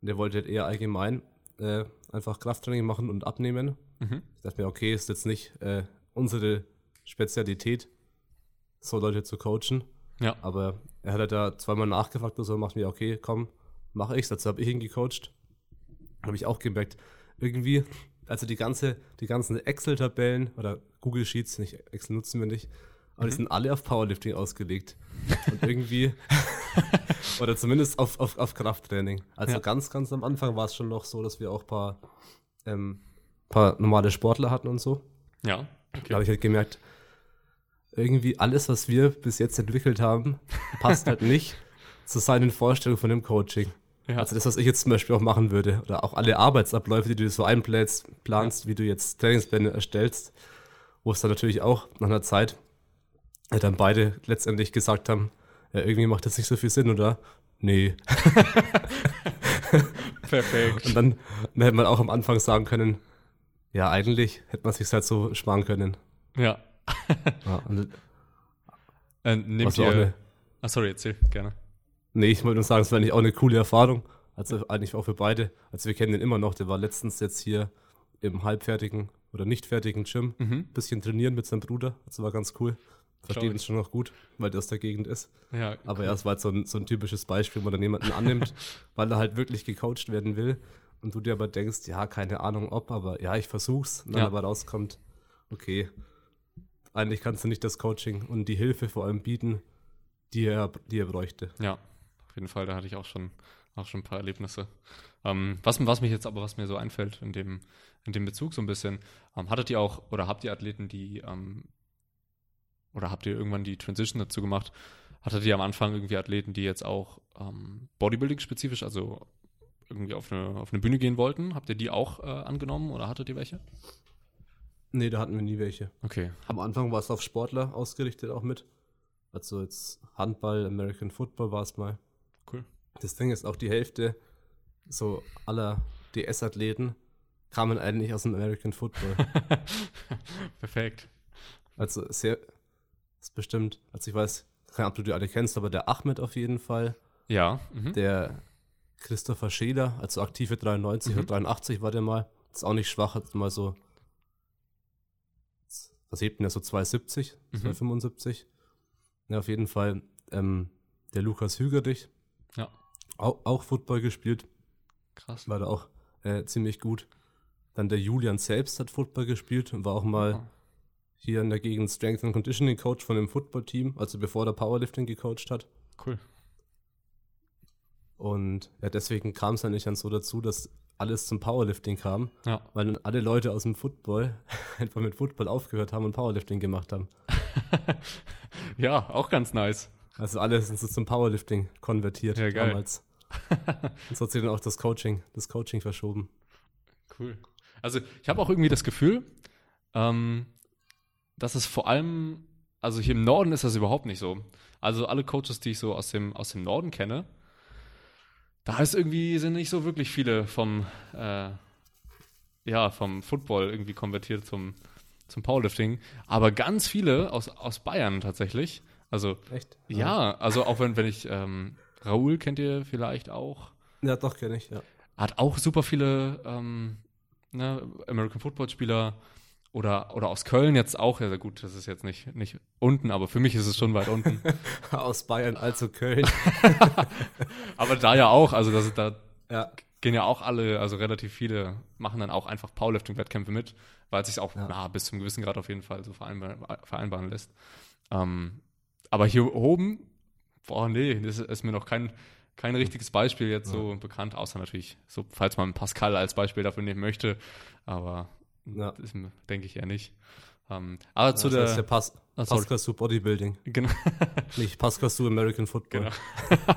A: Und der wollte halt eher allgemein äh, einfach Krafttraining machen und abnehmen.
B: Mhm.
A: Ich dachte mir, okay, ist jetzt nicht äh, unsere Spezialität, so Leute zu coachen.
B: Ja.
A: Aber er hat halt da zweimal nachgefragt und so, macht mir, okay, komm, mache ich's. Dazu habe ich ihn gecoacht. Habe ich auch gemerkt, irgendwie, also die ganze, die ganzen Excel-Tabellen oder Google Sheets, nicht Excel nutzen wir nicht, aber die sind alle auf Powerlifting ausgelegt. Und irgendwie, oder zumindest auf, auf, auf Krafttraining. Also
B: Ja.
A: ganz, ganz am Anfang war es schon noch so, dass wir auch ein paar, ähm, paar normale Sportler hatten und so.
B: Ja.
A: Da habe ich halt gemerkt, irgendwie alles, was wir bis jetzt entwickelt haben, passt halt nicht zu seinen Vorstellungen von dem Coaching.
B: Ja.
A: Also das, was ich jetzt zum Beispiel auch machen würde, oder auch alle Arbeitsabläufe, die du so einplanst, planst, wie du jetzt Trainingspläne erstellst, wo es dann natürlich auch nach einer Zeit äh, dann beide letztendlich gesagt haben, ja, irgendwie macht das nicht so viel Sinn, oder? Nee.
B: Perfekt.
A: Und dann, dann hätte man auch am Anfang sagen können, ja, eigentlich hätte man sich halt so sparen können.
B: Ja.
A: Ja, und
B: Äh, nehmt ihr. Ah, sorry, erzähl, gerne.
A: Nee, ich wollte nur sagen, es war eigentlich auch eine coole Erfahrung. Also eigentlich auch für beide. Also wir kennen den immer noch. Der war letztens jetzt hier im halbfertigen oder nicht fertigen Gym.
B: Mhm.
A: Bisschen trainieren mit seinem Bruder. Das war ganz cool. Versteht
B: ich.
A: uns schon noch gut, weil der aus der Gegend ist.
B: Ja,
A: Aber ja, es war jetzt so ein, so ein typisches Beispiel, wo man dann jemanden annimmt, weil er halt wirklich gecoacht werden will. Und du dir aber denkst, ja, keine Ahnung ob, aber ja, ich versuch's. Und dann
B: Ja.
A: aber rauskommt, okay, eigentlich kannst du nicht das Coaching und die Hilfe vor allem bieten, die er, die er bräuchte.
B: Ja, auf jeden Fall, da hatte ich auch schon, auch schon ein paar Erlebnisse. Ähm, was, was mich jetzt aber, was mir so einfällt in dem, in dem Bezug so ein bisschen, ähm, hattet ihr auch, oder habt ihr Athleten, die, ähm, oder habt ihr irgendwann die Transition dazu gemacht? Hattet ihr am Anfang irgendwie Athleten, die jetzt auch ähm, Bodybuilding-spezifisch, also irgendwie auf eine, auf eine Bühne gehen wollten? Habt ihr die auch äh, angenommen oder hattet ihr welche?
A: Nee, da hatten wir nie welche.
B: Okay.
A: Am Anfang war es auf Sportler ausgerichtet auch mit. Also jetzt Handball, American Football war es mal.
B: Cool.
A: Das Ding ist auch die Hälfte so aller DS-Athleten kamen eigentlich aus dem American Football.
B: Perfekt.
A: also sehr, ist bestimmt, also ich weiß, keine Ahnung, ob du die alle kennst, aber der Ahmed auf jeden Fall,
B: Ja. Mhm.
A: der Christopher Scheder, also aktive 93
B: Mhm.
A: oder 83 war der mal, ist auch nicht schwach, hat mal so, was hebt denn der so 270,
B: Mhm.
A: 275? Ja, auf jeden Fall, ähm, der Lukas Hügerich,
B: Ja.
A: auch, auch Football gespielt,
B: Krass.
A: war da auch äh, ziemlich gut. Dann der Julian selbst hat Football gespielt und war auch mal
B: Ah.
A: hier in der Gegend Strength and Conditioning Coach von dem Football-Team, also bevor der Powerlifting gecoacht hat.
B: Cool.
A: Und ja, deswegen kam es eigentlich dann so dazu, dass alles zum Powerlifting kam,
B: Ja.
A: weil dann alle Leute aus dem Football einfach mit Football aufgehört haben und Powerlifting gemacht haben.
B: ja, auch ganz nice.
A: Also alle sind so zum Powerlifting konvertiert
B: Ja, geil.
A: damals. und so hat sich dann auch das Coaching, das Coaching verschoben.
B: Cool. Also ich habe auch irgendwie das Gefühl, ähm, dass es vor allem, also hier im Norden ist das überhaupt nicht so. Also alle Coaches, die ich so aus dem, aus dem Norden kenne, da ist irgendwie, sind nicht so wirklich viele vom, äh, ja, vom Football irgendwie konvertiert zum, zum Powerlifting, aber ganz viele aus, aus Bayern tatsächlich. Also
A: Echt?
B: ja, also auch wenn, wenn ich, ähm, Raoul kennt ihr vielleicht auch.
A: Ja, doch, kenne ich, ja.
B: Hat auch super viele ähm, ne, American Football Spieler oder, oder aus Köln jetzt auch. Ja, gut, das ist jetzt nicht, nicht unten, aber für mich ist es schon weit unten.
A: Aus Bayern, also Köln.
B: aber da ja auch, also das, da
A: ja.
B: gehen ja auch alle, also relativ viele, machen dann auch einfach Powerlifting-Wettkämpfe mit, weil es sich auch
A: Ja.
B: na, bis zum gewissen Grad auf jeden Fall so vereinbar, vereinbaren lässt. Ähm, aber hier oben, boah, nee, das ist mir noch kein, kein richtiges Beispiel jetzt so bekannt, außer natürlich, so, falls man Pascal als Beispiel dafür nehmen möchte. Aber Ja. Denke ich eher nicht. Ähm, aber ja, zu
A: das
B: der.
A: Heißt ja Pass, oh, Pascal zu Bodybuilding.
B: Genau.
A: nicht Pascal zu American Football. Genau.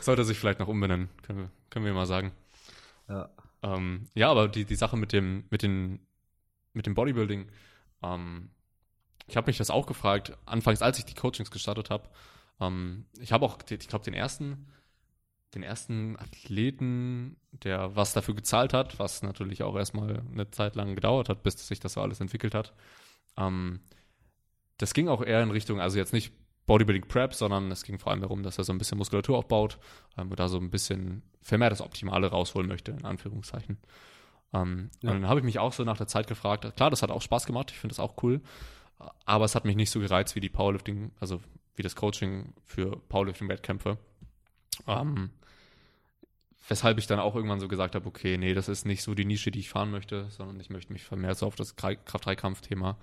B: Sollte sich vielleicht noch umbenennen, können wir, können wir mal sagen.
A: Ja.
B: Ähm, ja, aber die, die Sache mit dem, mit den, mit dem Bodybuilding, ähm, ich habe mich das auch gefragt, anfangs, als ich die Coachings gestartet habe. Ähm, ich habe auch, ich glaube, den ersten, den ersten Athleten, der was dafür gezahlt hat, was natürlich auch erstmal eine Zeit lang gedauert hat, bis sich das so alles entwickelt hat. Ähm, das ging auch eher in Richtung, also jetzt nicht Bodybuilding Prep, sondern es ging vor allem darum, dass er so ein bisschen Muskulatur aufbaut ähm, und da so ein bisschen vermehrt das Optimale rausholen möchte, in Anführungszeichen. Ähm, ja. Und dann habe ich mich auch so nach der Zeit gefragt, klar, das hat auch Spaß gemacht, ich finde das auch cool, aber es hat mich nicht so gereizt wie die Powerlifting, also wie das Coaching für Powerlifting-Wettkämpfe. Ähm, weshalb ich dann auch irgendwann so gesagt habe, okay, nee, das ist nicht so die Nische, die ich fahren möchte, sondern ich möchte mich vermehrt so auf das Kraft-3-Kampf-Thema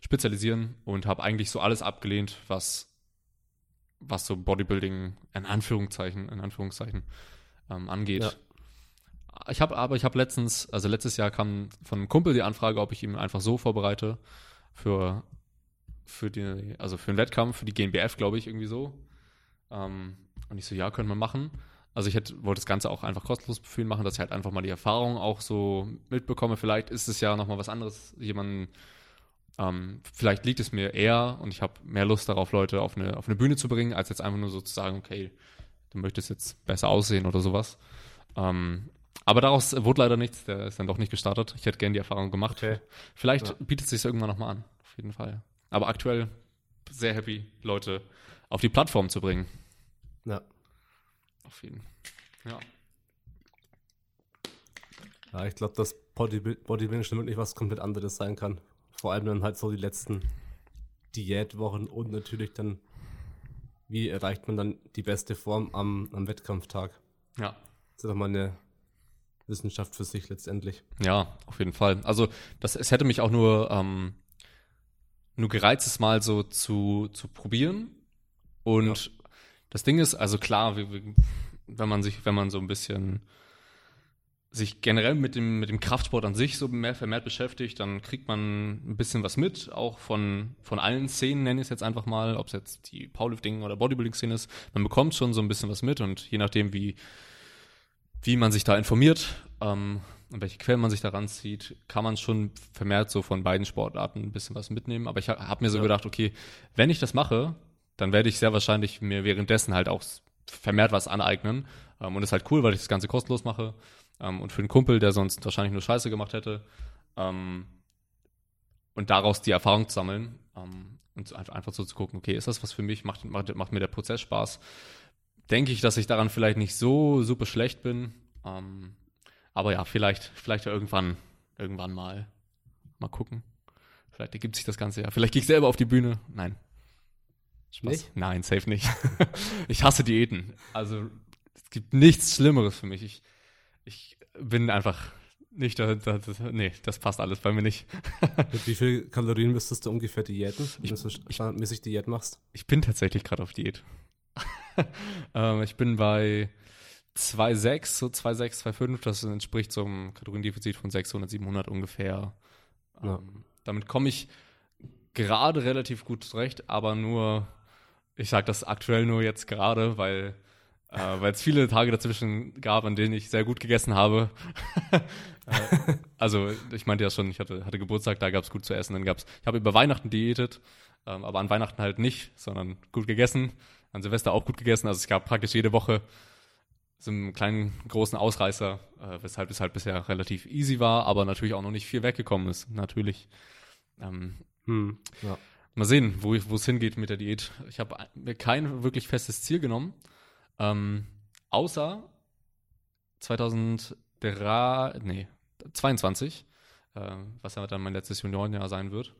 B: spezialisieren und habe eigentlich so alles abgelehnt, was was so Bodybuilding in Anführungszeichen, in Anführungszeichen ähm, angeht. Ja. Ich habe aber, ich habe letztens, also letztes Jahr kam von einem Kumpel die Anfrage, ob ich ihn einfach so vorbereite für, für die, also für einen Wettkampf, für die GmbF, glaube ich, irgendwie so. Ähm, und ich so, ja, können wir machen. Also ich hätte, wollte das Ganze auch einfach kostenlos für ihn machen, dass ich halt einfach mal die Erfahrung auch so mitbekomme. Vielleicht ist es ja nochmal was anderes, jemanden ähm, vielleicht liegt es mir eher und ich habe mehr Lust darauf, Leute auf eine, auf eine Bühne zu bringen, als jetzt einfach nur so zu sagen, okay, du möchtest jetzt besser aussehen oder sowas. Ähm, aber daraus wurde leider nichts, der ist dann doch nicht gestartet. Ich hätte gerne die Erfahrung gemacht. Okay. Vielleicht ja. bietet es sich irgendwann nochmal an, auf jeden Fall. Aber aktuell sehr happy, Leute auf die Plattform zu bringen.
A: Ja.
B: Auf jeden Fall. Ja.
A: Ja, ich glaube, dass Bodybuilding schon wirklich was komplett anderes sein kann. Vor allem dann halt so die letzten Diätwochen und natürlich dann, wie erreicht man dann die beste Form am, am Wettkampftag.
B: Ja.
A: Das ist doch mal eine Wissenschaft für sich letztendlich.
B: Ja, auf jeden Fall. Also das, es hätte mich auch nur, ähm, nur gereizt, es mal so zu, zu probieren. Und ja. das Ding ist, also klar, wenn man sich, wenn man so ein bisschen sich generell mit dem, mit dem Kraftsport an sich so mehr vermehrt beschäftigt, dann kriegt man ein bisschen was mit, auch von, von allen Szenen, nenne ich es jetzt einfach mal, ob es jetzt die Powerlifting- oder Bodybuilding-Szene ist. Man bekommt schon so ein bisschen was mit und je nachdem, wie, wie man sich da informiert ähm, und welche Quellen man sich daran zieht, kann man schon vermehrt so von beiden Sportarten ein bisschen was mitnehmen. Aber ich habe mir so ja. gedacht, okay, wenn ich das mache, dann werde ich sehr wahrscheinlich mir währenddessen halt auch vermehrt was aneignen. Ähm, und ist halt cool, weil ich das Ganze kostenlos mache. Ähm, und für einen Kumpel, der sonst wahrscheinlich nur Scheiße gemacht hätte. Ähm, und daraus die Erfahrung zu sammeln ähm, und einfach so zu gucken, okay, ist das was für mich? Macht, macht, macht mir der Prozess Spaß? Denke ich, dass ich daran vielleicht nicht so super schlecht bin. Ähm, aber ja, vielleicht, vielleicht ja irgendwann, irgendwann mal. Mal gucken. Vielleicht ergibt sich das Ganze ja. Vielleicht gehe ich selber auf die Bühne. Nein.
A: Spaß. Nicht?
B: Nein, safe nicht. ich hasse Diäten. Also es gibt nichts Schlimmeres für mich. Ich, ich bin einfach nicht, da, da, das, nee, das passt alles bei mir nicht.
A: Mit wie viel Kalorien müsstest du ungefähr diäten, wenn ich, du standardmäßig Diät machst?
B: Ich bin tatsächlich gerade auf Diät. ähm, ich bin bei 2,6, so 2,6, 2,5, das entspricht so einem Kaloriendefizit von 600, 700 ungefähr. Ja. Ähm, damit komme ich gerade relativ gut zurecht, aber nur, ich sage das aktuell nur jetzt gerade, weil äh, weil es viele Tage dazwischen gab, an denen ich sehr gut gegessen habe. äh, also ich meinte ja schon, ich hatte, hatte Geburtstag, da gab es gut zu essen. Dann gab's, ich habe über Weihnachten diätet, ähm, aber an Weihnachten halt nicht, sondern gut gegessen. An Silvester auch gut gegessen. Also es gab praktisch jede Woche so einen kleinen, großen Ausreißer, äh, weshalb es halt bisher relativ easy war, aber natürlich auch noch nicht viel weggekommen ist. Natürlich. Ähm,
A: hm, ja.
B: Mal sehen, wo es hingeht mit der Diät. Ich habe mir kein wirklich festes Ziel genommen. Ähm, außer 2003, nee, 22, äh, was ja dann mein letztes Juniorenjahr sein wird,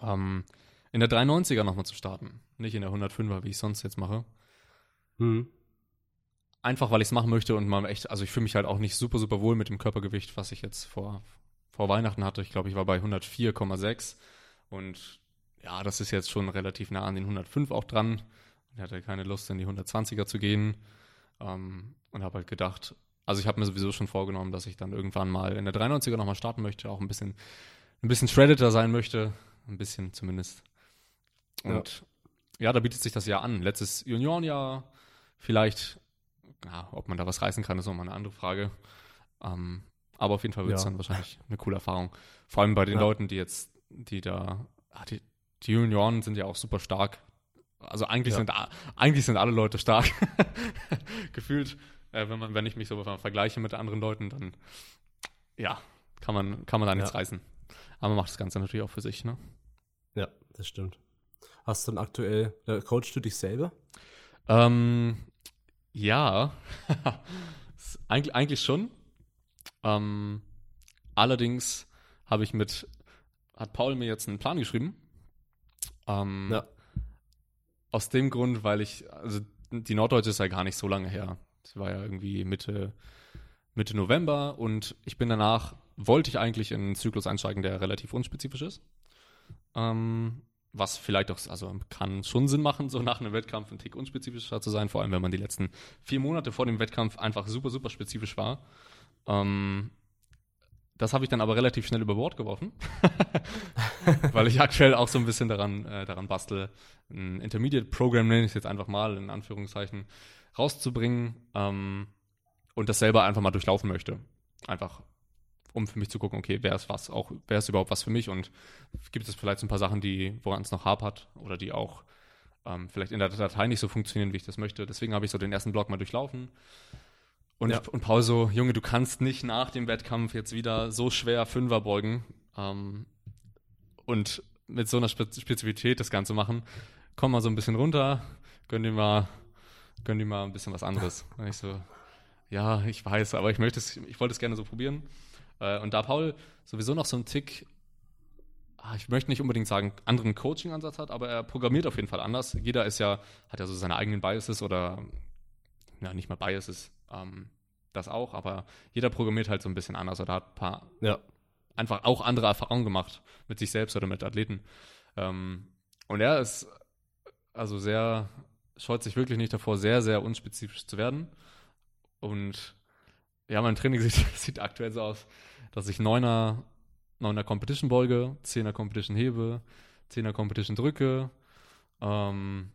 B: ähm, in der 390er nochmal zu starten. Nicht in der 105er, wie ich sonst jetzt mache.
A: Mhm.
B: Einfach, weil ich es machen möchte und mal echt, also ich fühle mich halt auch nicht super, super wohl mit dem Körpergewicht, was ich jetzt vor, vor Weihnachten hatte. Ich glaube, ich war bei 104,6 und ja, das ist jetzt schon relativ nah an den 105 auch dran. Ich hatte keine Lust, in die 120er zu gehen ähm, und habe halt gedacht, also ich habe mir sowieso schon vorgenommen, dass ich dann irgendwann mal in der 93er nochmal starten möchte, auch ein bisschen, ein bisschen shreddeter sein möchte. Ein bisschen zumindest. Und ja, ja da bietet sich das Jahr an. Letztes Juniorenjahr, vielleicht, ja, ob man da was reißen kann, ist nochmal eine andere Frage. Ähm, aber auf jeden Fall wird es ja. dann wahrscheinlich eine coole Erfahrung. Vor allem bei den ja. Leuten, die jetzt, die da, ah, die, die Junioren sind ja auch super stark. Also eigentlich, ja. sind, eigentlich sind alle Leute stark. Gefühlt, äh, wenn, man, wenn ich mich so vergleiche mit anderen Leuten, dann ja, kann man, kann man da nichts reißen. Aber man macht das Ganze natürlich auch für sich, ne?
A: Ja, das stimmt. Hast du dann aktuell, äh, coachst du dich selber?
B: Ähm, ja, eigentlich, eigentlich schon. Ähm, allerdings habe ich mit, hat Paul mir jetzt einen Plan geschrieben. Ähm, ja. Aus dem Grund, weil ich, also die Norddeutsche ist ja gar nicht so lange her. Das war ja irgendwie Mitte, Mitte November und ich bin danach, wollte ich eigentlich in einen Zyklus einsteigen, der relativ unspezifisch ist. Ähm, was vielleicht auch, also kann schon Sinn machen, so nach einem Wettkampf ein Tick unspezifischer zu sein, vor allem wenn man die letzten vier Monate vor dem Wettkampf einfach super, super spezifisch war. Ähm, das habe ich dann aber relativ schnell über Bord geworfen, weil ich aktuell auch so ein bisschen daran, äh, daran bastel, ein Intermediate-Programm nenne ich es jetzt einfach mal, in Anführungszeichen, rauszubringen ähm, und das selber einfach mal durchlaufen möchte. Einfach um für mich zu gucken, okay, wer ist was auch, wer ist überhaupt was für mich und gibt es vielleicht so ein paar Sachen, die, woran es noch hapert oder die auch ähm, vielleicht in der Datei nicht so funktionieren, wie ich das möchte. Deswegen habe ich so den ersten Block mal durchlaufen. Und, ja. und Paul so, Junge, du kannst nicht nach dem Wettkampf jetzt wieder so schwer Fünfer beugen ähm, und mit so einer Spezifität das Ganze machen. Komm mal so ein bisschen runter, gönn dir mal, gönn dir mal ein bisschen was anderes. Und ich so, ja, ich weiß, aber ich möchte es, ich wollte es gerne so probieren. Äh, und da Paul sowieso noch so einen Tick, ah, ich möchte nicht unbedingt sagen, anderen Coaching-Ansatz hat, aber er programmiert auf jeden Fall anders. Jeder ist ja, hat ja so seine eigenen Biases oder, ja, nicht mal Biases, ähm, das auch, aber jeder programmiert halt so ein bisschen anders oder hat ein paar, ja. einfach auch andere Erfahrungen gemacht mit sich selbst oder mit Athleten. Ähm, und er ist also sehr, scheut sich wirklich nicht davor, sehr, sehr unspezifisch zu werden. Und ja, mein Training sieht, sieht aktuell so aus, dass ich Neuner, Neuner Competition beuge, Zehner Competition hebe, Zehner Competition drücke ähm,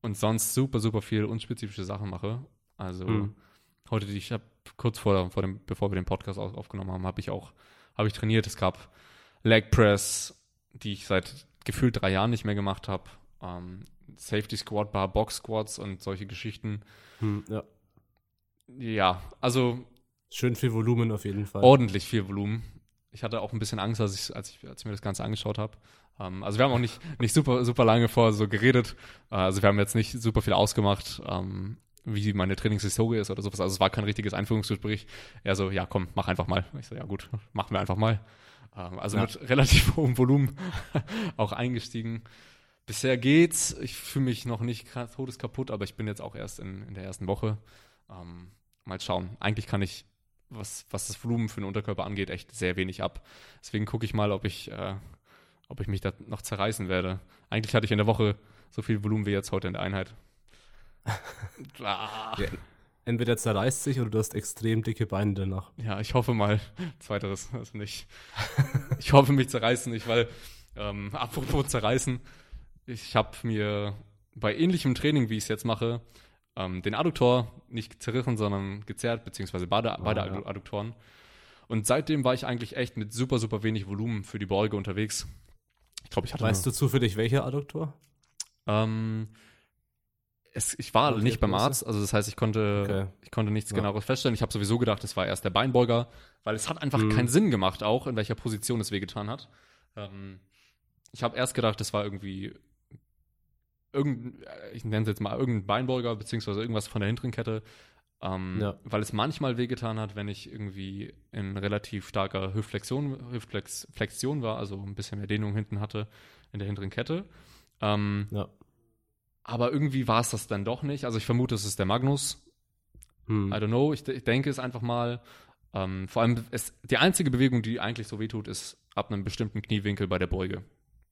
B: und sonst super, super viel unspezifische Sachen mache. Also mhm. heute, ich habe kurz vor, vor dem, bevor wir den Podcast aufgenommen haben, habe ich auch, habe ich trainiert. Es gab Leg Press, die ich seit gefühlt drei Jahren nicht mehr gemacht habe. Ähm, Safety Squat Bar, Box Squats und solche Geschichten.
A: Hm, ja.
B: Ja, also
A: Schön viel Volumen auf jeden Fall.
B: Ordentlich viel Volumen. Ich hatte auch ein bisschen Angst, als ich, als ich, als ich mir das Ganze angeschaut habe. Ähm, also wir haben auch nicht, nicht super, super lange vor so geredet. Äh, also wir haben jetzt nicht super viel ausgemacht, ähm, wie meine Trainingshistorie ist oder sowas. Also es war kein richtiges Einführungsgespräch. Er so, ja komm, mach einfach mal. Ich so, ja gut, machen wir einfach mal. Ähm, also ja. mit relativ hohem Volumen auch eingestiegen. Bisher geht's. Ich fühle mich noch nicht todeskaputt, aber ich bin jetzt auch erst in, in der ersten Woche. Ähm, mal schauen. Eigentlich kann ich was, was das Volumen für den Unterkörper angeht, echt sehr wenig ab. Deswegen gucke ich mal, ob ich, äh, ob ich mich da noch zerreißen werde. Eigentlich hatte ich in der Woche so viel Volumen wie jetzt heute in der Einheit.
A: ah. ja, entweder zerreißt sich oder du hast extrem dicke Beine danach.
B: Ja, ich hoffe mal. Zweiteres, also nicht. ich hoffe, mich zerreißen nicht, weil, ähm, apropos zerreißen, ich habe mir bei ähnlichem Training, wie ich es jetzt mache, ähm, den Adduktor nicht zerrissen, sondern gezerrt, beziehungsweise beide, oh, beide ja. Adduktoren. Und seitdem war ich eigentlich echt mit super, super wenig Volumen für die Beuge unterwegs.
A: Ich glaube, ich hatte. Weißt du zufällig, welcher Adduktor?
B: Ähm, es, ich war okay, nicht beim Arzt, also das heißt, ich konnte, okay. ich konnte nichts ja. genaueres feststellen. Ich habe sowieso gedacht, es war erst der Beinbeuger, weil es hat einfach mhm. keinen Sinn gemacht, auch in welcher Position es wehgetan hat. Ähm, ich habe erst gedacht, es war irgendwie irgendein, äh, ich nenne es jetzt mal irgendein Beinbeuger, beziehungsweise irgendwas von der hinteren Kette, ähm, ja. weil es manchmal wehgetan hat, wenn ich irgendwie in relativ starker Hüftflexion, Hüftflexion war, also ein bisschen mehr Dehnung hinten hatte in der hinteren Kette. Ähm, ja. Aber irgendwie war es das dann doch nicht. Also ich vermute, es ist der Magnus. Hm. I don't know. Ich, ich denke es einfach mal. Ähm, vor allem, ist die einzige Bewegung, die eigentlich so wehtut, ist ab einem bestimmten Kniewinkel bei der Beuge.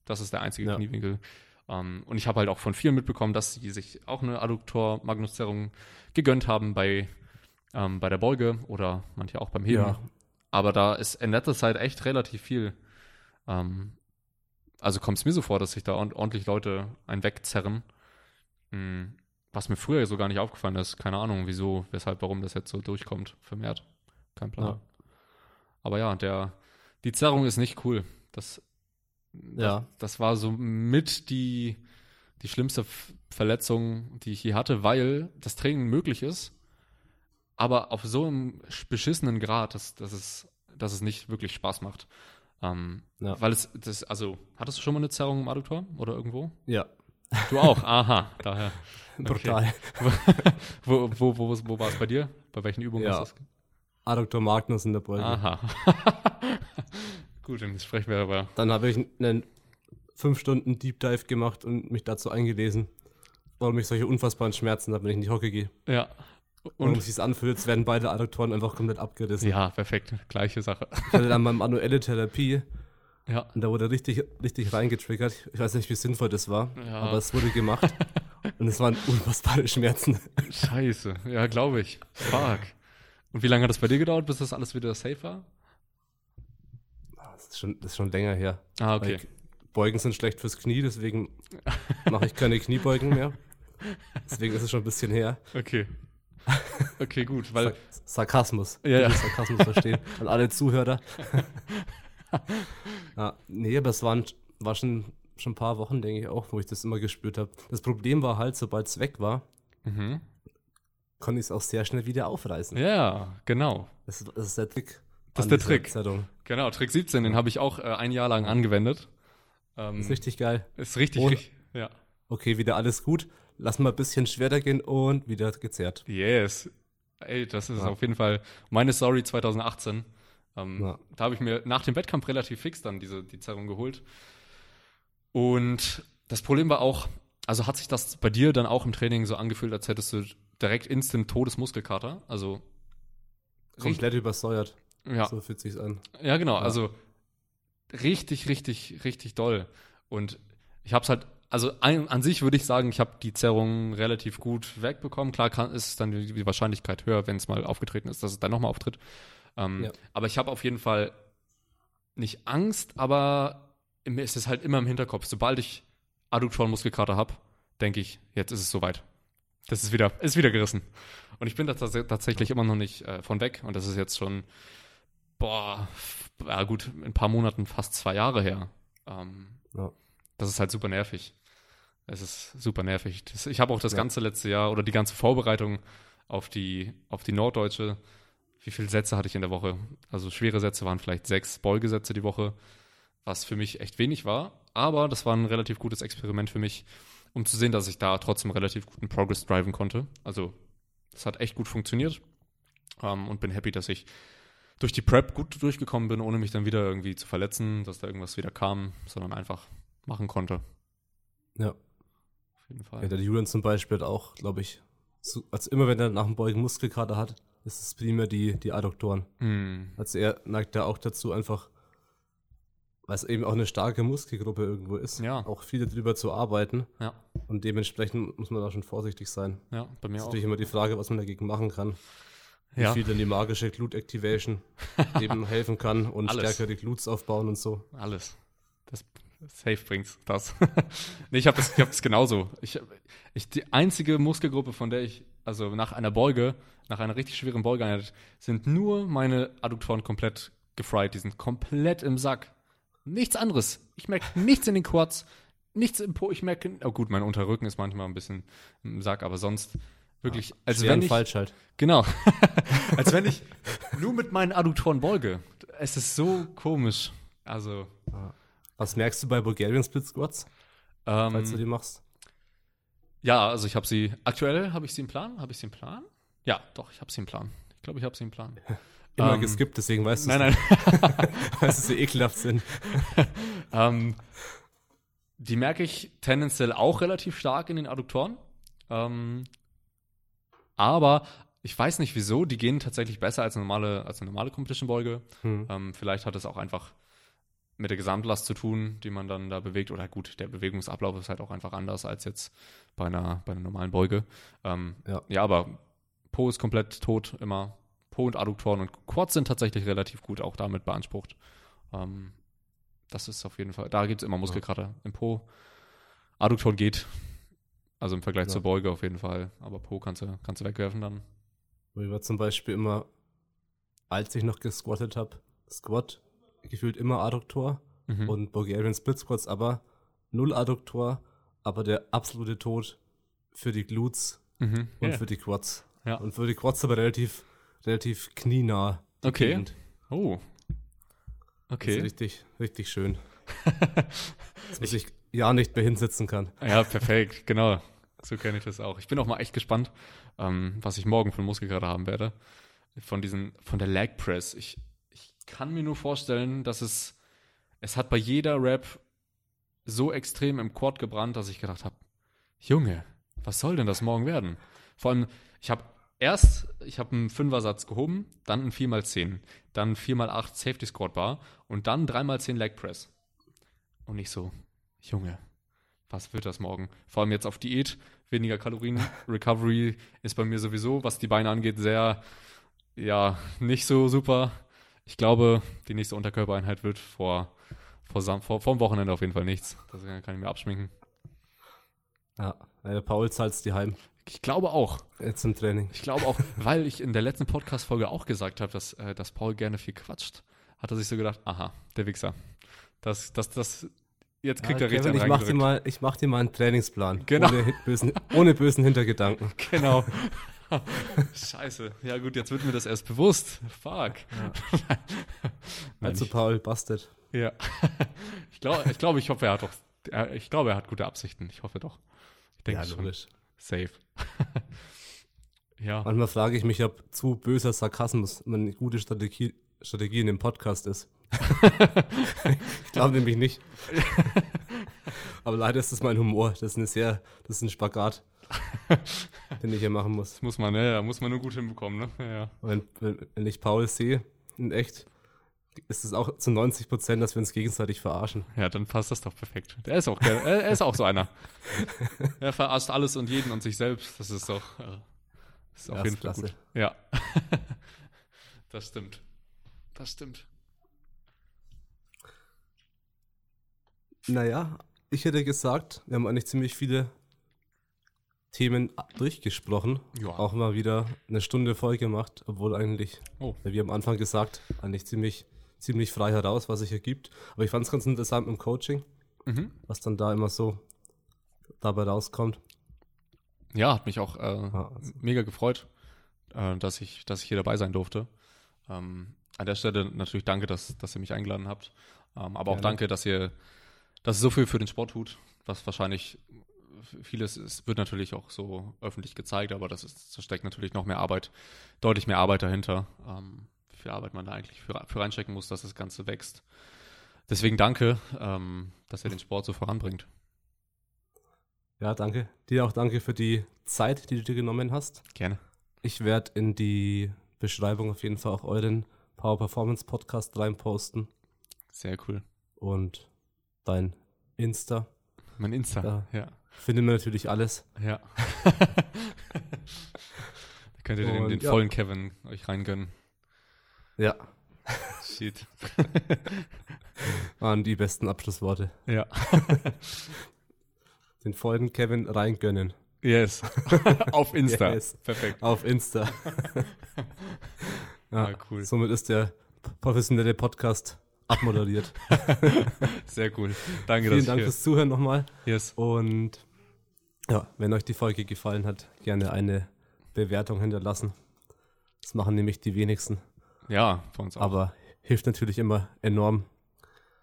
B: Das ist der einzige ja. Kniewinkel. Um, ähm, und ich habe halt auch von vielen mitbekommen, dass sie sich auch eine Adduktor-Magnuszerrung gegönnt haben bei ähm, bei der Beuge oder manche auch beim Heben.
A: Ja.
B: Aber da ist in letzter Zeit echt relativ viel. Ähm, also kommt es mir so vor, dass sich da ord- ordentlich Leute einen wegzerren. Hm, was mir früher so gar nicht aufgefallen ist. Keine Ahnung, wieso, weshalb, warum das jetzt so durchkommt, vermehrt. Kein Plan.
A: Ja.
B: Aber ja, der, die Zerrung ist nicht cool. Das, das,
A: Ja.
B: das war so mit die, die schlimmste Verletzung, die ich je hatte, weil das Training möglich ist, aber auf so einem sch- beschissenen Grad, dass, dass, es, dass es nicht wirklich Spaß macht. Ähm,
A: Ja.
B: Weil es, das, also, hattest du schon mal eine Zerrung im Adduktor oder irgendwo?
A: Ja,
B: Du auch, aha, daher.
A: brutal.
B: Wo, wo, wo, wo war es bei dir? Bei welchen Übungen
A: Ja.
B: du das?
A: Adduktor Magnus in der Beuge.
B: Aha. Gut, dann sprechen wir aber.
A: Dann habe ich einen 5 Stunden Deep Dive gemacht und mich dazu eingelesen, warum ich solche unfassbaren Schmerzen habe, wenn ich in die Hocke gehe.
B: Ja.
A: Warum
B: Und
A: es sich anfühlt, werden beide Adduktoren einfach komplett abgerissen.
B: ja, perfekt. Gleiche Sache.
A: Ich hatte dann mal manuelle Therapie
B: Ja.
A: und da wurde richtig, richtig reingetriggert. Ich weiß nicht, wie sinnvoll das war,
B: Ja.
A: aber es wurde gemacht. und es waren unfassbare Schmerzen.
B: Scheiße. Ja, glaube ich. Fuck. Und wie lange hat das bei dir gedauert, bis das alles wieder safe war?
A: Das ist schon, das ist schon länger her.
B: Ah, okay.
A: Like, Beugen sind schlecht fürs Knie, deswegen mache ich keine Kniebeugen mehr. Deswegen ist es schon ein bisschen her.
B: Okay. Okay, gut, weil.
A: Sark Sarkasmus.
B: Ja, ja.
A: Sarkasmus verstehen. An alle Zuhörer. ja, nee, aber es waren, war schon, schon ein paar Wochen, denke ich auch, wo ich das immer gespürt habe. Das Problem war halt, sobald es weg war,
B: Mhm.
A: konnte ich es auch sehr schnell wieder aufreißen.
B: Ja, genau.
A: Das, ist, das ist der Trick.
B: Das ist der Trick.
A: Zerrung.
B: Genau, Trick 17, den habe ich auch äh, ein Jahr lang angewendet. Ähm,
A: Ist richtig geil.
B: Ist richtig,
A: Und-
B: richtig. Ja.
A: Okay, wieder alles gut. Lass mal ein bisschen schwerer gehen und wieder gezerrt.
B: Yes. Ey, das ist
A: Ja.
B: auf jeden Fall meine Story 2018. Ähm,
A: Ja.
B: Da habe ich mir nach dem Wettkampf relativ fix dann diese die Zerrung geholt. Und das Problem war auch, also hat sich das bei dir dann auch im Training so angefühlt, als hättest du direkt instant Todesmuskelkater? Also
A: Komplett übersäuert.
B: Ja,
A: So fühlt sich's an.
B: ja genau,
A: Ja.
B: also richtig, richtig, richtig doll. Und ich habe es halt, also ein, an sich würde ich sagen, ich habe die Zerrung relativ gut wegbekommen. Klar kann, ist dann die, die Wahrscheinlichkeit höher, wenn es mal aufgetreten ist, dass es dann nochmal auftritt. Ähm,
A: Ja.
B: Aber ich habe auf jeden Fall nicht Angst, aber mir ist es halt immer im Hinterkopf. Sobald ich Adduktorenmuskelkater habe, denke ich, jetzt ist es soweit. Das ist wieder, ist wieder gerissen. Und ich bin da tats tatsächlich immer noch nicht äh, von weg. Und das ist jetzt schon, boah, ja gut, in ein paar Monaten fast zwei Jahre her. Ähm,
A: Ja.
B: Das ist halt super nervig. Es ist super nervig. Das, ich habe auch das
A: Ja.
B: ganze letzte Jahr oder die ganze Vorbereitung auf die, auf die Norddeutsche. Wie viele Sätze hatte ich in der Woche? Also schwere Sätze waren vielleicht sechs Beugesätze die Woche, was für mich echt wenig war. Aber das war ein relativ gutes Experiment für mich, um zu sehen, dass ich da trotzdem relativ guten Progress driven konnte. Also es hat echt gut funktioniert ähm, und bin happy, dass ich durch die Prep gut durchgekommen bin, ohne mich dann wieder irgendwie zu verletzen, dass da irgendwas wieder kam, sondern einfach machen konnte.
A: Ja.
B: Auf jeden Fall.
A: Ja, der Julian zum Beispiel hat auch, glaube ich, so, also immer wenn er nach dem Beugen Muskelkater hat, ist es primär die, die Adduktoren.
B: Hm.
A: Also er neigt da auch dazu, einfach, weil es eben auch eine starke Muskelgruppe irgendwo ist,
B: Ja.
A: auch viel drüber zu arbeiten.
B: Ja,
A: Und dementsprechend muss man da schon vorsichtig sein.
B: ja, bei mir
A: Das ist
B: auch.
A: natürlich immer die Frage, was man dagegen machen kann. Wie
B: Ja,
A: viel denn die magische Glut-Activation eben helfen kann und
B: Alles.
A: stärkere Glutes aufbauen und so.
B: alles. Das Safe bringt's das. nee, ich habe das, ich hab das genauso. Ich, ich, die einzige Muskelgruppe, von der ich, also nach einer Beuge, nach einer richtig schweren Beugeeinheit, sind nur meine Adduktoren komplett gefried. Die sind komplett im Sack. Nichts anderes. Ich merke nichts in den Quads, nichts im Po. Ich merke, oh gut, mein Unterrücken ist manchmal ein bisschen im Sack, aber sonst wirklich, als
A: Schwer
B: wenn ich,
A: falsch halt.
B: Genau. Als wenn ich nur mit meinen Adduktoren beuge. Es ist so komisch. Also,
A: Was merkst du bei Bulgarian Split Squats, falls du
B: ähm,
A: die machst?
B: ja, also ich habe sie, aktuell habe ich sie im Plan. Habe ich sie im Plan? Ja, doch, ich habe sie im Plan. Ich glaube, ich habe sie im Plan.
A: Immer
B: ähm,
A: geskippt, deswegen weißt du
B: Nein,
A: es
B: nein.
A: nicht, weil sie so ekelhaft sind.
B: ähm, die merke ich tendenziell auch relativ stark in den Adduktoren. Ähm, aber ich weiß nicht wieso, die gehen tatsächlich besser als eine normale, als eine normale Competition-Beuge.
A: Hm.
B: Ähm, vielleicht hat es auch einfach mit der Gesamtlast zu tun, die man dann da bewegt. Oder gut, der Bewegungsablauf ist halt auch einfach anders als jetzt bei einer, bei einer normalen Beuge. Ähm,
A: Ja.
B: ja, aber Po ist komplett tot immer. Po und Adduktoren und Quads sind tatsächlich relativ gut auch damit beansprucht. Ähm, das ist auf jeden Fall, da gibt es immer Muskelkater im Po. Adduktoren geht, also im Vergleich
A: Ja.
B: zur Beuge auf jeden Fall, aber Po kannst du, kannst du wegwerfen dann.
A: Ich war zum Beispiel immer, als ich noch gesquattet habe, Squat gefühlt immer Adduktor
B: Mhm.
A: und Bulgarian Split Squats, aber null Adduktor, aber der absolute Tod für die Glutes
B: Mhm.
A: und
B: Ja.
A: für die Quads.
B: Ja.
A: Und für die Quads aber relativ, relativ knienah.
B: Okay.
A: Gegend.
B: Oh.
A: Das
B: Okay.
A: ist richtig, richtig schön. Dass man sich ja nicht mehr hinsetzen kann.
B: Ja, perfekt, genau. So kenne ich das auch. Ich bin auch mal echt gespannt, ähm, was ich morgen für einen Muskelkater haben werde. Von diesen, von der Leg Press. Ich, ich kann mir nur vorstellen, dass es, es hat bei jeder Rap so extrem im Quad gebrannt, dass ich gedacht habe, Junge, was soll denn das morgen werden? Vor allem, ich habe erst, ich habe einen Fünfersatz gehoben, dann ein 4x10, dann 4x8 Safety Squat Bar und dann 3x10 Leg Press. Und ich so, Junge, was wird das morgen? Vor allem jetzt auf Diät, weniger Kalorien. Recovery ist bei mir sowieso, was die Beine angeht, sehr, ja, nicht so super. Ich glaube, die nächste Unterkörpereinheit wird vor, vor, Sam vor vom Wochenende auf jeden Fall nichts. Das kann ich mir abschminken.
A: Ja, der Paul zahlt's die heim
B: Ich glaube auch.
A: jetzt im Training.
B: Ich glaube auch, weil ich in der letzten Podcast-Folge auch gesagt habe, dass, äh, dass Paul gerne viel quatscht, hat er sich so gedacht, aha, der Wichser. Das, das, das, jetzt kriegt
A: Ja,
B: er richtig
A: Kevin,
B: einen
A: ich mach, dir
B: reingedrückt.
A: mal, ich mach dir mal einen Trainingsplan.
B: Genau.
A: Ohne, bösen, ohne bösen Hintergedanken.
B: Genau. Scheiße. Ja gut, jetzt wird mir das erst bewusst. Fuck. Nein,
A: Also Paul, busted.
B: ja. ich glaube, ich, glaube, ich hoffe, er hat doch, er, ich glaube, er hat gute Absichten. Ich hoffe doch. Ich denke
A: Ja,
B: schon.
A: logisch.
B: Safe. ja.
A: Manchmal frage ich mich, ob zu böser Sarkasmus eine gute Strategie, Strategie in dem Podcast ist. ich glaube nämlich nicht. Aber leider ist das mein Humor. Das ist eine sehr, das ist ein Spagat, den ich hier machen muss.
B: Das muss man, ne? Da muss man nur gut hinbekommen, ne? Ja, ja.
A: Wenn, wenn, ich Paul sehe, in echt, ist es auch zu 90 Prozent, dass wir uns gegenseitig verarschen.
B: Ja, dann passt das doch perfekt. Der ist auch, gerne- er, ist auch so einer. Er verarscht alles und jeden und sich selbst. Das ist doch, äh, das ist auf
A: Ja,
B: jeden Fall gut. Ja. das stimmt. Das stimmt.
A: Naja, ich hätte gesagt, wir haben eigentlich ziemlich viele Themen durchgesprochen.
B: Ja.
A: Auch mal wieder eine Stunde voll gemacht, obwohl eigentlich,
B: Oh.
A: wie am Anfang gesagt, eigentlich ziemlich, ziemlich frei heraus, was sich ergibt. Aber ich fand es ganz interessant im Coaching,
B: Mhm.
A: was dann da immer so dabei rauskommt.
B: Ja, hat mich auch äh,
A: Ja, also-
B: mega gefreut, äh, dass, ich, dass ich hier dabei sein durfte. Ähm, an der Stelle natürlich danke, dass, dass ihr mich eingeladen habt. Ähm, aber auch
A: Gerne.
B: danke, dass ihr, dass ihr so viel für den Sport tut, was wahrscheinlich vieles ist, wird natürlich auch so öffentlich gezeigt, aber das, ist, das steckt natürlich noch mehr Arbeit, deutlich mehr Arbeit dahinter. Ähm, wie viel Arbeit man da eigentlich für, für reinstecken muss, dass das Ganze wächst. Deswegen danke, ähm, dass ihr den Sport so voranbringt.
A: Ja, danke. Dir auch danke für die Zeit, die du dir genommen hast.
B: Gerne.
A: Ich werde in die Beschreibung auf jeden Fall auch euren Power Performance Podcast reinposten
B: Sehr cool.
A: und dein Insta.
B: Mein Insta.
A: Ja.
B: ja.
A: Findet man natürlich alles.
B: Ja. da könnt ihr den,
A: Und
B: den
A: ja.
B: vollen Kevin euch reingönnen.
A: Ja,
B: Shit.
A: waren die besten Abschlussworte.
B: Ja.
A: Den vollen Kevin reingönnen.
B: Yes. Auf Insta.
A: Yes.
B: Perfekt.
A: Auf Insta.
B: Ja, cool.
A: Somit ist der professionelle Podcast abmoderiert.
B: Sehr cool. Danke,
A: Vielen Dank fürs Zuhören nochmal.
B: Yes.
A: Und ja, wenn euch die Folge gefallen hat, gerne eine Bewertung hinterlassen. Das machen nämlich die wenigsten.
B: Ja, für uns auch.
A: Aber hilft natürlich immer enorm,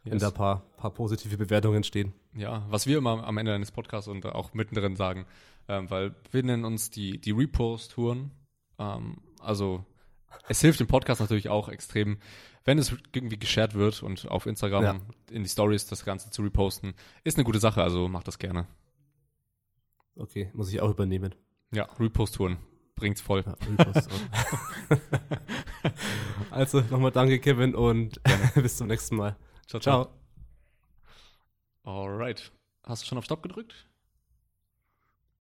A: wenn
B: Yes.
A: da ein paar, paar positive Bewertungen stehen.
B: Ja, was wir immer am Ende eines Podcasts und auch mittendrin sagen, ähm, weil wir nennen uns die, die Repost-Touren. Ähm, also es hilft dem Podcast natürlich auch extrem, wenn es irgendwie geshared wird und auf Instagram
A: Ja.
B: in die Stories das Ganze zu reposten. Ist eine gute Sache, also macht das gerne.
A: Okay, muss ich auch übernehmen.
B: Ja, Repost-Touren. Bringt's voll.
A: Ja, Repost also nochmal danke, Kevin, und bis zum nächsten Mal.
B: Ciao,
A: Ciao.
B: Alright. Hast du schon auf Stopp gedrückt?